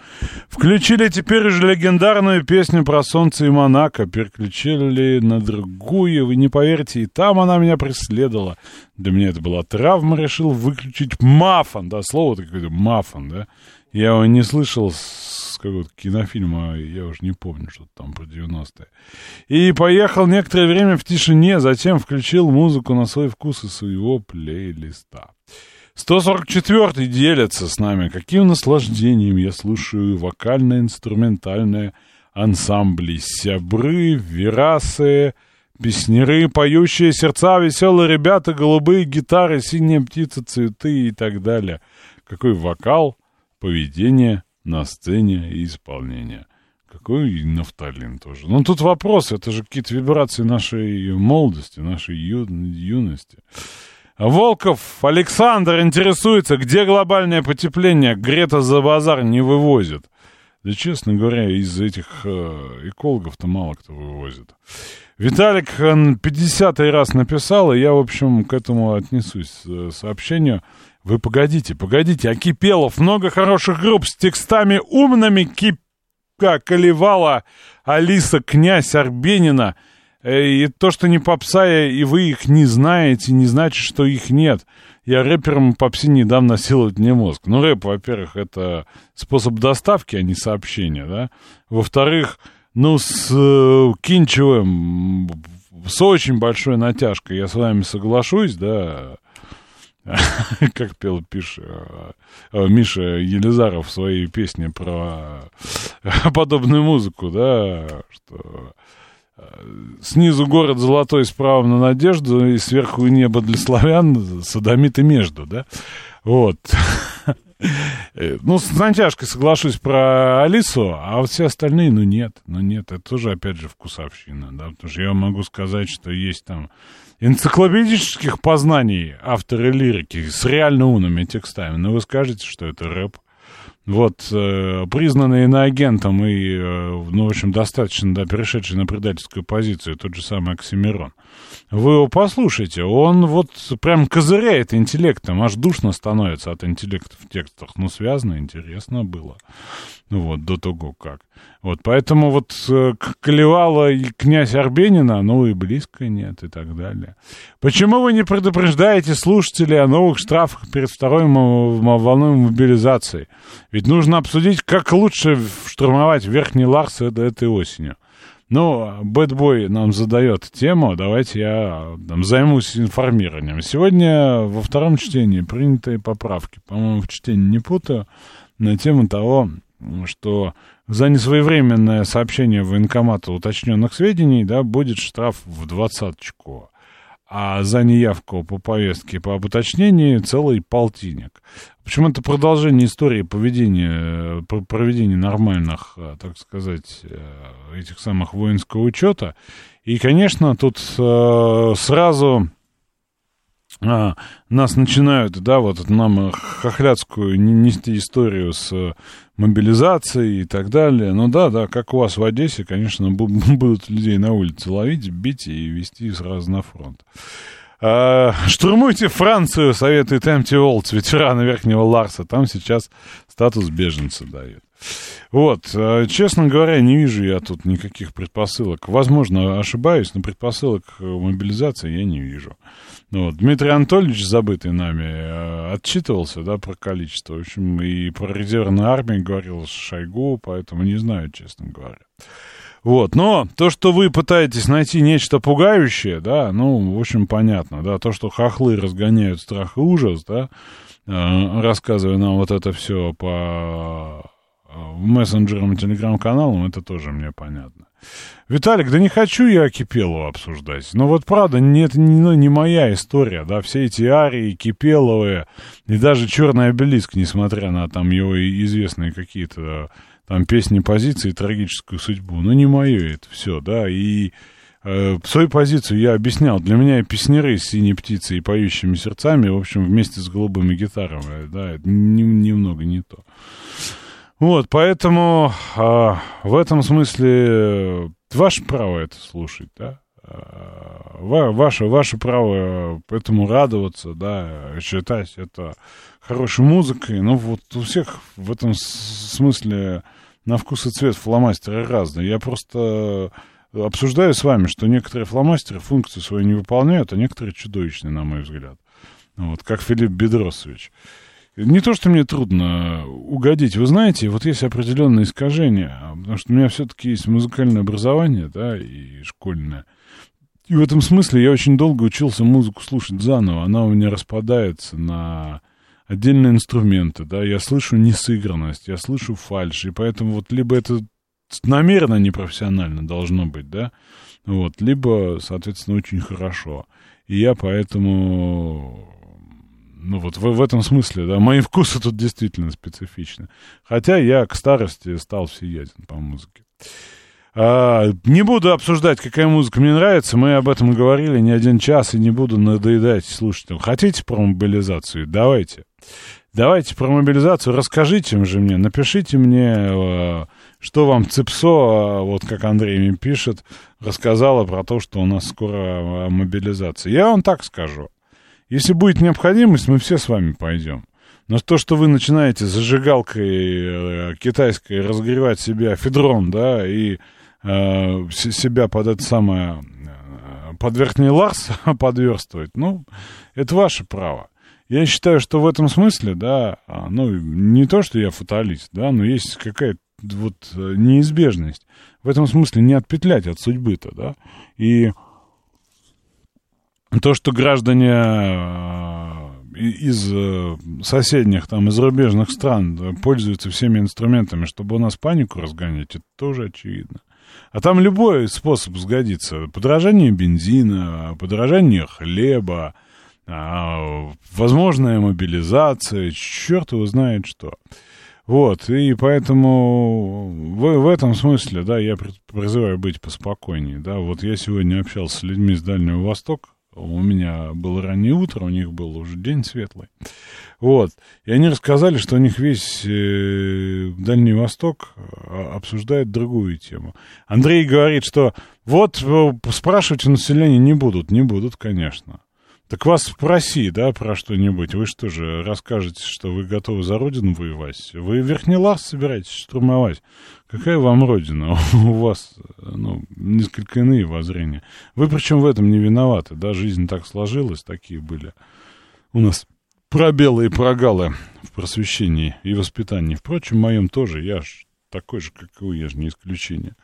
Включили теперь уже легендарную песню про солнце и Монако. Переключили на другую. Вы не поверите, и там она меня преследовала. Для меня это была травма. Решил выключить мафон. Да, слово такое, мафон, да. Я его не слышал с какого-то кинофильма, я уже не помню, что там про 90-е. И поехал некоторое время в тишине, затем включил музыку на свой вкус из своего плейлиста. 144-й делится с нами. Каким наслаждением я слушаю вокально-инструментальные ансамбли «Сябры», «Верасы», песнеры, поющие сердца, веселые ребята, голубые гитары, синие птицы, цветы и так далее. Какой вокал, поведение на сцене и исполнение. Какой нафталин тоже. Ну, тут вопрос, это же какие-то вибрации нашей молодости, нашей ю, юности. Волков Александр интересуется, где глобальное потепление Грета за базар не вывозит. Да, честно говоря, из этих э, экологов-то мало кто вывозит. Виталик 50 раз написал, и я, в общем, к этому отнесусь э, сообщению. Вы погодите, погодите, а Кипелов много хороших групп с текстами умными Кипка, Колевала, Алиса, Князь, Арбенина. Э, и то, что не попса, и вы их не знаете, не значит, что их нет. Я рэперам попси не дам насиловать мне мозг. Ну, рэп, во-первых, это способ доставки, а не сообщения, да. Во-вторых, ну, с э, Кинчевым с очень большой натяжкой я с вами соглашусь, да, [laughs] как пел Пиш, э, э, Миша Елизаров в своей песне про [laughs] подобную музыку, да, что э, снизу город золотой, справа на надежду, и сверху небо для славян, садомиты между, да, вот. [laughs] Ну, с натяжкой соглашусь про Алису, а вот все остальные, ну, нет, ну, нет, это тоже, опять же, вкусовщина, да, потому что я могу сказать, что есть там энциклопедических познаний авторы лирики с реально умными текстами, но вы скажете, что это рэп. Вот, э, признанный иноагентом и, э, ну, в общем, достаточно, да, перешедший на предательскую позицию, тот же самый Оксимирон. Вы его послушайте, он вот прям козыряет интеллектом, аж душно становится от интеллекта в текстах. Ну, связано, интересно было. Ну вот, до того как. Вот, поэтому вот э, клевала и князь Арбенина, ну и близко нет и так далее. Почему вы не предупреждаете слушателей о новых штрафах перед второй волной мобилизации? Ведь нужно обсудить, как лучше штурмовать Верхний Ларс этой осенью. Ну, Бэтбой нам задает тему, давайте я там, займусь информированием. Сегодня во втором чтении принятые поправки, по-моему, в чтении не путаю, на тему того, что за несвоевременное сообщение военкомата уточненных сведений, да, будет штраф в двадцаточку. А за неявку по повестке по об уточнении целый полтинник. Почему это продолжение истории поведения, э, проведения нормальных, э, так сказать, э, этих самых воинского учета. И, конечно, тут сразу нас начинают, да, вот нам хохлядскую нести историю с мобилизацией и так далее. Ну да, да, как у вас в Одессе, конечно, [laughs] будут людей на улице ловить, бить и вести сразу на фронт. А, штурмуйте Францию, советует Эмти Волтс, ветерана Верхнего Ларса. Там сейчас статус беженца дают. Вот, а, честно говоря, не вижу я тут никаких предпосылок. Возможно, ошибаюсь, но предпосылок мобилизации я не вижу. Ну вот. Дмитрий Анатольевич, забытый нами, а, отчитывался, да, про количество. В общем, и про резервную армию говорил Шойгу, поэтому не знаю, честно говоря. Вот, но то, что вы пытаетесь найти нечто пугающее, да, ну, в общем, понятно, да, то, что хохлы разгоняют страх и ужас, да, э, рассказывая нам вот это все по э, мессенджерам и телеграм-каналам, это тоже мне понятно. Виталик, да не хочу я Кипелова обсуждать. Но вот правда, не, это не, ну, не моя история, да, все эти арии, Кипеловые, и даже черный обелиск, несмотря на там его известные какие-то там песни позиции, трагическую судьбу. Ну, не мое это все, да, и э, свою позицию я объяснял. Для меня песнеры с синей птицей и поющими сердцами, в общем, вместе с голубыми гитарами, да, это не, немного не то. Вот, поэтому э, в этом смысле э, ваше право это слушать, да, а, ваше, ваше право этому радоваться, да, считать это хорошей музыкой. Ну, вот у всех в этом смысле на вкус и цвет фломастеры разные. Я просто обсуждаю с вами, что некоторые фломастеры функцию свою не выполняют, а некоторые чудовищные, на мой взгляд. Вот, как Филипп Бедросович. Не то, что мне трудно угодить. Вы знаете, вот есть определенные искажения, потому что у меня все-таки есть музыкальное образование, да, и школьное. И в этом смысле я очень долго учился музыку слушать заново. Она у меня распадается на отдельные инструменты, да, я слышу несыгранность, я слышу фальшь, и поэтому вот либо это намеренно непрофессионально должно быть, да, вот, либо, соответственно, очень хорошо. И я поэтому, ну вот в, в этом смысле, да, мои вкусы тут действительно специфичны. Хотя я к старости стал всеяден по музыке. А, не буду обсуждать, какая музыка мне нравится. Мы об этом говорили не один час, и не буду надоедать слушателям. Хотите про мобилизацию? Давайте. Давайте про мобилизацию. Расскажите же мне, напишите мне, э, что вам ЦИПСО, э, вот как Андрей мне пишет, рассказала про то, что у нас скоро э, мобилизация. Я вам так скажу. Если будет необходимость, мы все с вами пойдем. Но то, что вы начинаете зажигалкой китайской разогревать себя федрон, да, и э, себя под это самое, под верхний ларс [laughs] подверстывать, ну, это ваше право. Я считаю, что в этом смысле, да, а, ну, не то, что я фаталист, да, но есть какая-то вот э, неизбежность. В этом смысле не отпетлять от судьбы-то, да. И то, что граждане э, из э, соседних, там, из зарубежных стран пользуются всеми инструментами, чтобы у нас панику разгонять, это тоже очевидно. А там любой способ сгодится. Подорожание бензина, подорожание хлеба, а, возможная мобилизация, черт его знает что. Вот, и поэтому в, в этом смысле, да, я призываю быть поспокойнее, да, вот я сегодня общался с людьми с Дальнего Востока, у меня было раннее утро, у них был уже день светлый, вот, и они рассказали, что у них весь э, Дальний Восток а, обсуждает другую тему. Андрей говорит, что вот э, спрашивать у населения не будут, не будут, конечно. Так вас спроси, да, про что-нибудь. Вы что же расскажете, что вы готовы за родину воевать? Вы Верхний Ларс собираетесь штурмовать? Какая вам родина? [laughs] У вас, ну, несколько иные воззрения. Вы причем в этом не виноваты, да, жизнь так сложилась, такие были у нас пробелы и прогалы в просвещении и воспитании. Впрочем, в моем тоже, я ж такой же, как и вы, я же не исключение.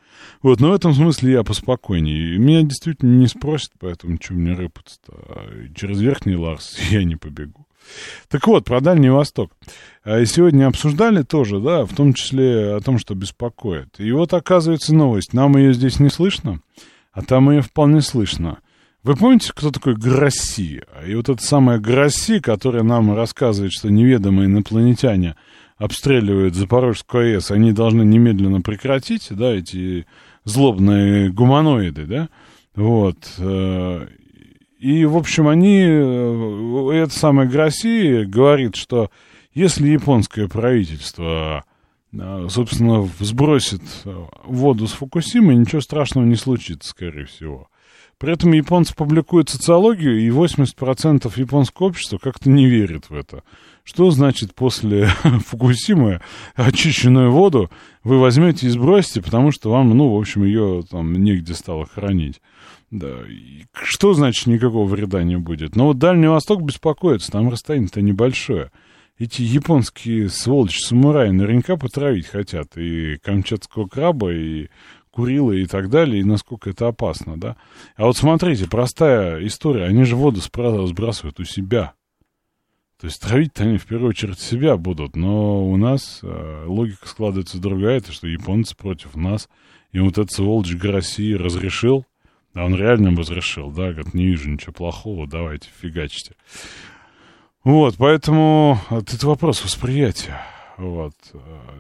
Вот, но в этом смысле я поспокойнее. Меня действительно не спросят, поэтому что мне рыпаться-то. А через Верхний Ларс [laughs] я не побегу. Так вот, про Дальний Восток. А сегодня обсуждали тоже, да, в том числе о том, что беспокоит. И вот оказывается новость. Нам ее здесь не слышно, а там ее вполне слышно. Вы помните, кто такой Гросси? И вот эта самая Гросси, которая нам рассказывает, что неведомые инопланетяне обстреливают Запорожскую АЭС, они должны немедленно прекратить, да, эти злобные гуманоиды, да, вот. И, в общем, они, э, это самое Гросси говорит, что если японское правительство, э, собственно, сбросит э, воду с Фукусимы, ничего страшного не случится, скорее всего. При этом японцы публикуют социологию, и 80% японского общества как-то не верит в это. Что значит после [laughs] Фукусимы очищенную воду вы возьмете и сбросите, потому что вам, ну, в общем, ее там негде стало хранить. Да. И что значит никакого вреда не будет? Но вот Дальний Восток беспокоится, там расстояние-то небольшое. Эти японские сволочи-самураи наверняка потравить хотят и камчатского краба, и Курила и так далее, и насколько это опасно, да. А вот смотрите, простая история, они же воду сбрасывают у себя. То есть травить-то они в первую очередь себя будут, но у нас э, логика складывается другая, это что японцы против нас, и вот этот сволочь России разрешил, а он реально разрешил, да, говорит, не вижу ничего плохого, давайте фигачьте. Вот, поэтому это вопрос восприятия. Вот.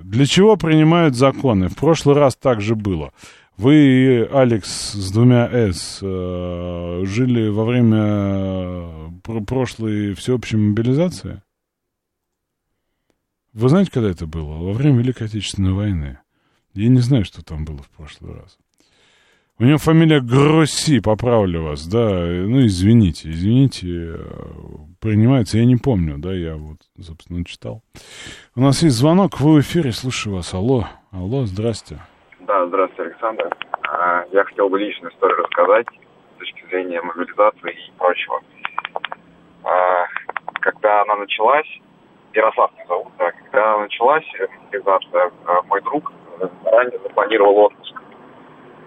Для чего принимают законы? В прошлый раз так же было. Вы, Алекс, с двумя «С» э, жили во время пр- прошлой всеобщей мобилизации? Вы знаете, когда это было? Во время Великой Отечественной войны. Я не знаю, что там было в прошлый раз. У него фамилия Гросси, поправлю вас, да, ну, извините, извините, э, принимается, я не помню, да, я вот, собственно, читал. У нас есть звонок, вы в эфире, слушаю вас, алло, алло, здрасте. Да, здравствуйте, Александр. А, Я хотел бы личную историю рассказать с точки зрения мобилизации и прочего. А, Когда она началась, Ярослав меня зовут, да, когда она началась, э, мобилизация, а, мой друг э, ранее запланировал отпуск э,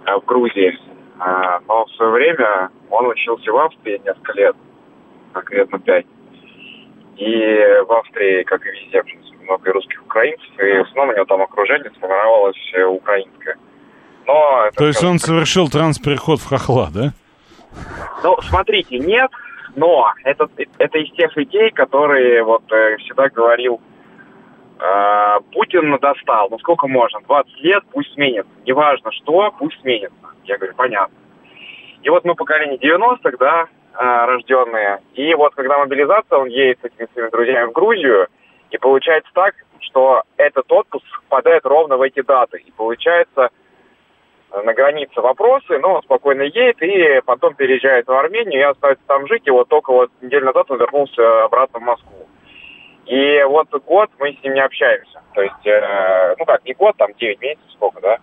в Грузии. А, Но в свое время он учился в Австрии несколько лет, конкретно пять. И в Австрии, как и везде, в принципе, много русских украинцев, и в основном у него там окружение сформировалось э, украинское. Но это, То есть он совершил транспереход в хохла, да? Ну, смотрите, нет, но это, это из тех людей, которые вот э, всегда говорил, э, Путин достал, ну сколько можно, 20 лет, пусть сменится. Неважно что, пусть сменится. Я говорю, понятно. И вот мы поколение 90-х, да, э, рожденные. И вот когда мобилизация, он едет с этими своими друзьями в Грузию, и получается так, что этот отпуск попадает ровно в эти даты. И получается, э, на границе вопросы, но он спокойно едет и потом переезжает в Армению и остается там жить. И вот только вот неделю назад он вернулся обратно в Москву. И вот год мы с ним не общаемся. То есть, э, ну как, не год, там 9 месяцев, сколько, да?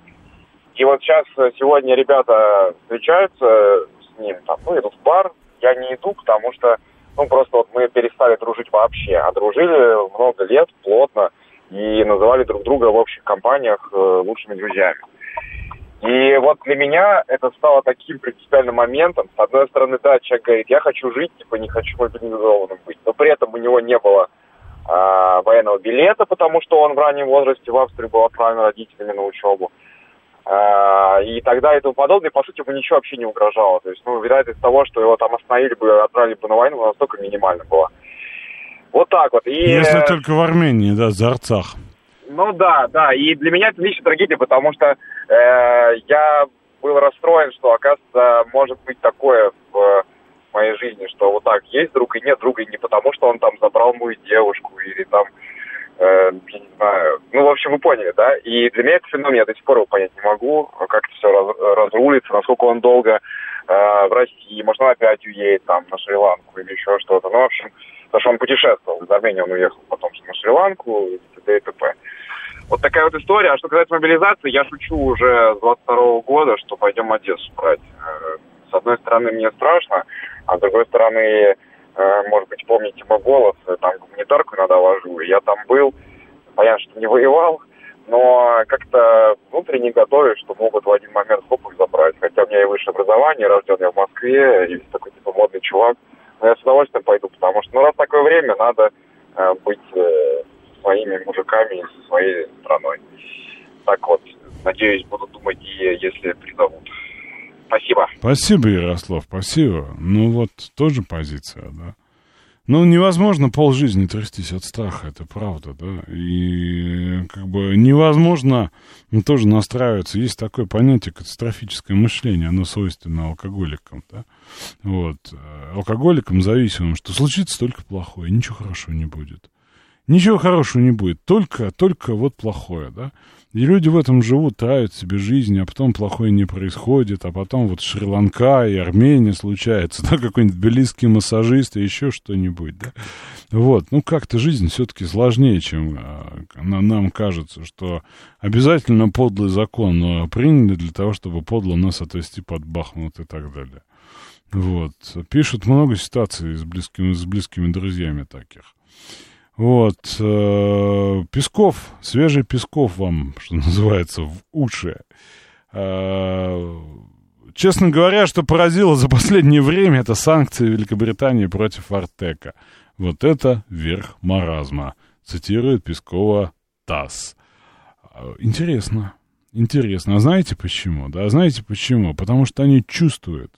И вот сейчас, э, сегодня ребята встречаются с ним, там, ну, идут в бар. Я не иду, потому что, ну, просто вот мы перестали дружить вообще. А дружили много лет, плотно, и называли друг друга в общих компаниях э, лучшими друзьями. И вот для меня это стало таким принципиальным моментом. С одной стороны, да, человек говорит, я хочу жить, типа не хочу мобилизованным быть. Но при этом у него не было а, военного билета, потому что он в раннем возрасте в Австрии был отправлен родителями на учебу. А, и так далее и тому подобное. И, по сути, ему ничего вообще не угрожало. То есть, ну, вероятность того, что его там остановили бы, отправили бы на войну, настолько минимальна была. Вот так вот. И, Если э, только в Армении, да, за Арцах. ну да, да. И для меня это лично трагедия, потому что э, я был расстроен, что, оказывается, может быть такое в моей жизни, что вот так есть друг и нет друга, и не потому, что он там забрал мою девушку или там, э, я не знаю, ну, в общем, вы поняли, да? И для меня это феномен, я до сих пор его понять не могу, как это все раз, разрулится, насколько он долго э, в России, может, он опять уедет там на Шри-Ланку или еще что-то. Ну, в общем, потому что он путешествовал, из Армении он уехал потом на Шри-Ланку и т.д. и т.п. Вот такая вот история. А что касается мобилизации, я шучу уже с 22 года, что пойдем Одессу брать. Э, С одной стороны, мне страшно, а с другой стороны, э, может быть, помните мой голос, э, там гуманитарку иногда вожу, я там был, понятно, что не воевал, но как-то внутренне готовлюсь, что могут в один момент хоп их забрать. Хотя у меня и высшее образование, рожден я в Москве, и такой типа модный чувак. Но я с удовольствием пойду, потому что, ну, раз такое время, надо э, быть э, своими мужиками и своей страной. Так вот, надеюсь, буду думать и если призовут. Спасибо. Спасибо, Ярослав, спасибо. Ну вот, тоже позиция, да. Ну, невозможно полжизни трястись от страха, это правда, да. И как бы невозможно тоже настраиваться. Есть такое понятие катастрофическое мышление, оно свойственно алкоголикам, да. Вот. Алкоголикам зависимым, что случится только плохое, ничего хорошего не будет. Ничего хорошего не будет, только, только вот плохое, да. И люди в этом живут, тают себе жизнь, а потом плохое не происходит, а потом вот Шри-Ланка и Армения случается, [laughs] да, какой-нибудь белийский массажист и еще что-нибудь, да. Вот, ну как-то жизнь все-таки сложнее, чем а, нам кажется, что обязательно подлый закон а, приняли для того, чтобы подло нас отвести под Бахмут и так далее. Вот. Пишут много ситуаций с близкими, с близкими друзьями таких. Вот. Э, Песков, свежий Песков вам, что называется, в уши. Э, честно говоря, что поразило за последнее время, это санкции Великобритании против Артека. Вот это верх маразма, цитирует Пескова ТАСС. Э, интересно, интересно. А знаете почему? Да, знаете почему? Потому что они чувствуют.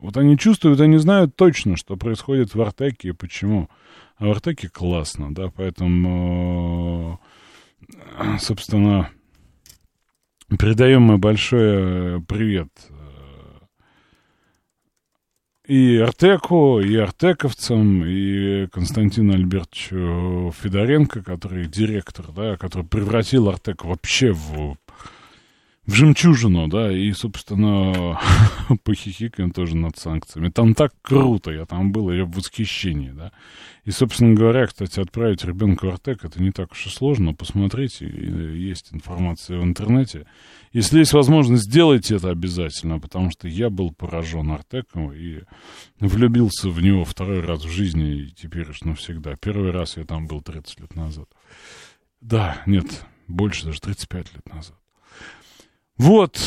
Вот они чувствуют, они знают точно, что происходит в Артеке и почему. А в Артеке классно, да, поэтому, э, собственно, передаем мы большой привет э, и Артеку, и артековцам, и Константину Альбертовичу Федоренко, который директор, да, который превратил Артек вообще в в жемчужину, да, и, собственно, [laughs] похихикаем тоже над санкциями. Там так круто, я там был, я в восхищении, да. И, собственно говоря, кстати, отправить ребенка в Артек, это не так уж и сложно, посмотрите, есть информация в интернете. Если есть возможность, сделайте это обязательно, потому что я был поражен Артеком и влюбился в него второй раз в жизни, и теперь уж навсегда. Первый раз я там был 30 лет назад. Да, нет, больше даже 35 лет назад. Вот,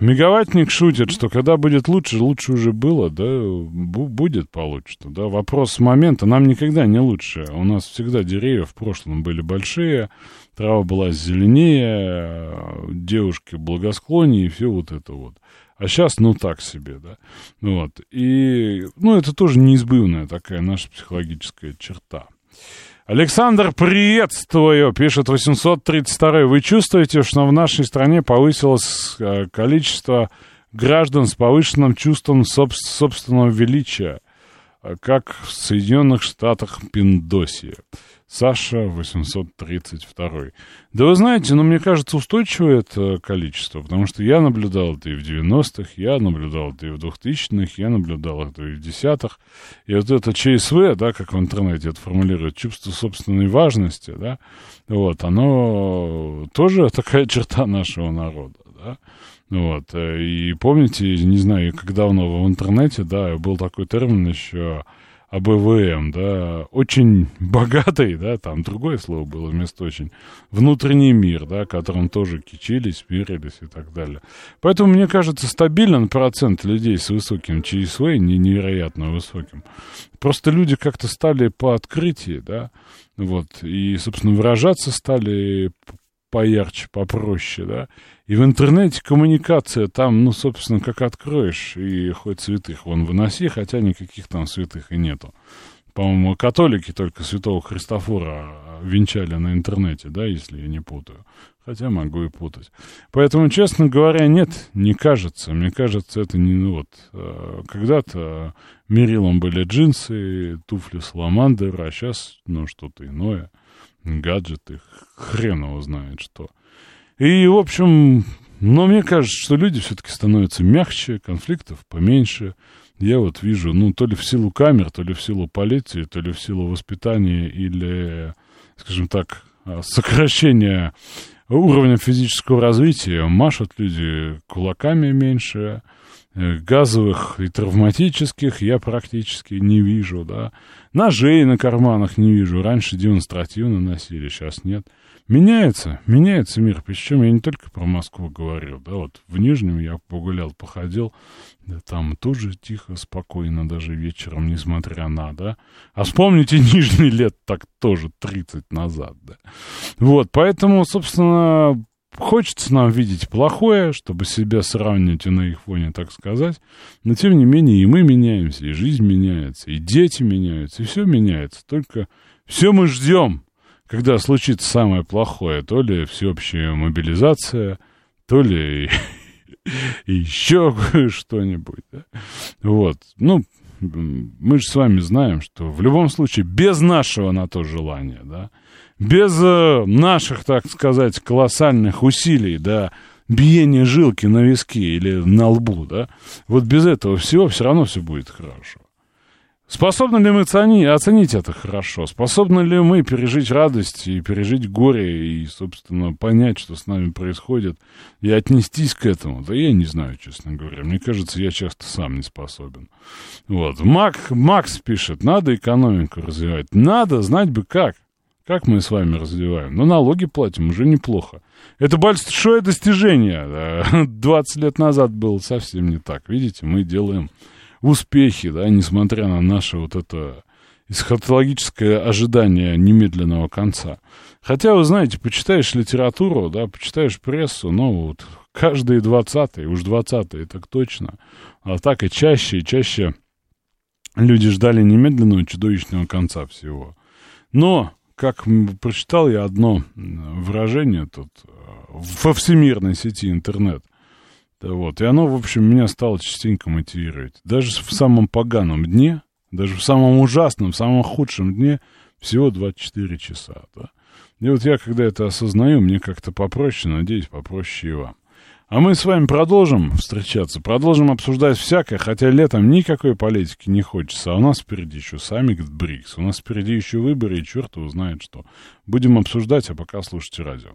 мегаваттник шутит, что когда будет лучше, лучше уже было, да, будет получше, да. Вопрос момента, нам никогда не лучше. У нас всегда деревья в прошлом были большие, трава была зеленее, девушки благосклоннее и все вот это вот. А сейчас, ну, так себе, да. Вот. И, ну, это тоже неизбывная такая наша психологическая черта. Александр, приветствую, пишет 832. Вы чувствуете, что в нашей стране повысилось э, количество граждан с повышенным чувством собственного величия, э, как в Соединенных Штатах Пиндосии? Саша 832. Да вы знаете, ну, мне кажется, устойчивое это количество, потому что я наблюдал это и в 90-х, я наблюдал это и в 2000-х, я наблюдал это и в 10-х. И вот это ЧСВ, да, как в интернете это формулирует, чувство собственной важности, да, вот, оно тоже [laughs] такая черта нашего народа, да. Вот, и помните, не знаю, как давно в интернете, да, был такой термин еще АБВМ, да, очень [laughs] богатый, да, там другое слово было вместо очень, внутренний мир, да, которым тоже кичились, мирились и так далее. Поэтому, мне кажется, стабилен процент людей с высоким ЧСВ, не невероятно высоким. Просто люди как-то стали по открытии, да, вот, и, собственно, выражаться стали поярче, попроще, да. И в интернете коммуникация там, ну, собственно, как откроешь, и хоть святых вон выноси, хотя никаких там святых и нету. По-моему, католики только святого Христофора венчали на интернете, да, если я не путаю. Хотя могу и путать. Поэтому, честно говоря, нет, не кажется. Мне кажется, это не ну, вот. Э, когда-то мерилом были джинсы, туфли Саламандер, а сейчас, ну, что-то иное гаджеты, хрен его знает что. И, в общем, но мне кажется, что люди все-таки становятся мягче, конфликтов поменьше. Я вот вижу, ну, то ли в силу камер, то ли в силу полиции, то ли в силу воспитания или, скажем так, сокращения уровня физического развития. Машут люди кулаками меньше, Э, газовых и травматических я практически не вижу, да. Ножей на карманах не вижу. Раньше демонстративно носили, сейчас нет. Меняется, меняется мир. Причем я не только про Москву говорил, да, вот в Нижнем я погулял, походил, да, там тоже тихо, спокойно, даже вечером, несмотря на, да. А вспомните [laughs] Нижний лет так тоже 30 назад, да. Вот, поэтому, собственно, хочется нам видеть плохое, чтобы себя сравнивать и на их фоне, так сказать. Но, тем не менее, и мы меняемся, и жизнь меняется, и дети меняются, и все меняется. Только все мы ждем, когда случится самое плохое. То ли всеобщая мобилизация, то ли [laughs] еще что-нибудь. Да? Вот. Ну, мы же с вами знаем, что в любом случае без нашего на то желания, да, без э, наших, так сказать, колоссальных усилий, да, биения жилки на виске или на лбу, да, вот без этого всего все равно все будет хорошо. Способны ли мы оценить, оценить это хорошо? Способны ли мы пережить радость и пережить горе и, собственно, понять, что с нами происходит, и отнестись к этому? Да я не знаю, честно говоря. Мне кажется, я часто сам не способен. Вот. Мак, Макс пишет, надо экономику развивать. Надо, знать бы как. Как мы с вами развиваем? Ну, налоги платим, уже неплохо. Это большое достижение. 20 [laughs] лет назад было совсем не так. Видите, мы делаем успехи, да, несмотря на наше вот это эсхатологическое ожидание немедленного конца. Хотя, вы знаете, почитаешь литературу, да, почитаешь прессу, ну, вот каждые двадцатые, уж двадцатые, так точно, а так и чаще и чаще люди ждали немедленного чудовищного конца всего. Но, как прочитал я одно выражение тут э, во всемирной сети интернет – да вот, и оно, в общем, меня стало частенько мотивировать. Даже в самом поганом дне, даже в самом ужасном, в самом худшем дне всего 24 часа, да. И вот я, когда это осознаю, мне как-то попроще, надеюсь, попроще и вам. А мы с вами продолжим встречаться, продолжим обсуждать всякое, хотя летом никакой политики не хочется, а у нас впереди еще саммит БРИКС, у нас впереди еще выборы, и черт его знает что. Будем обсуждать, а пока слушайте радио.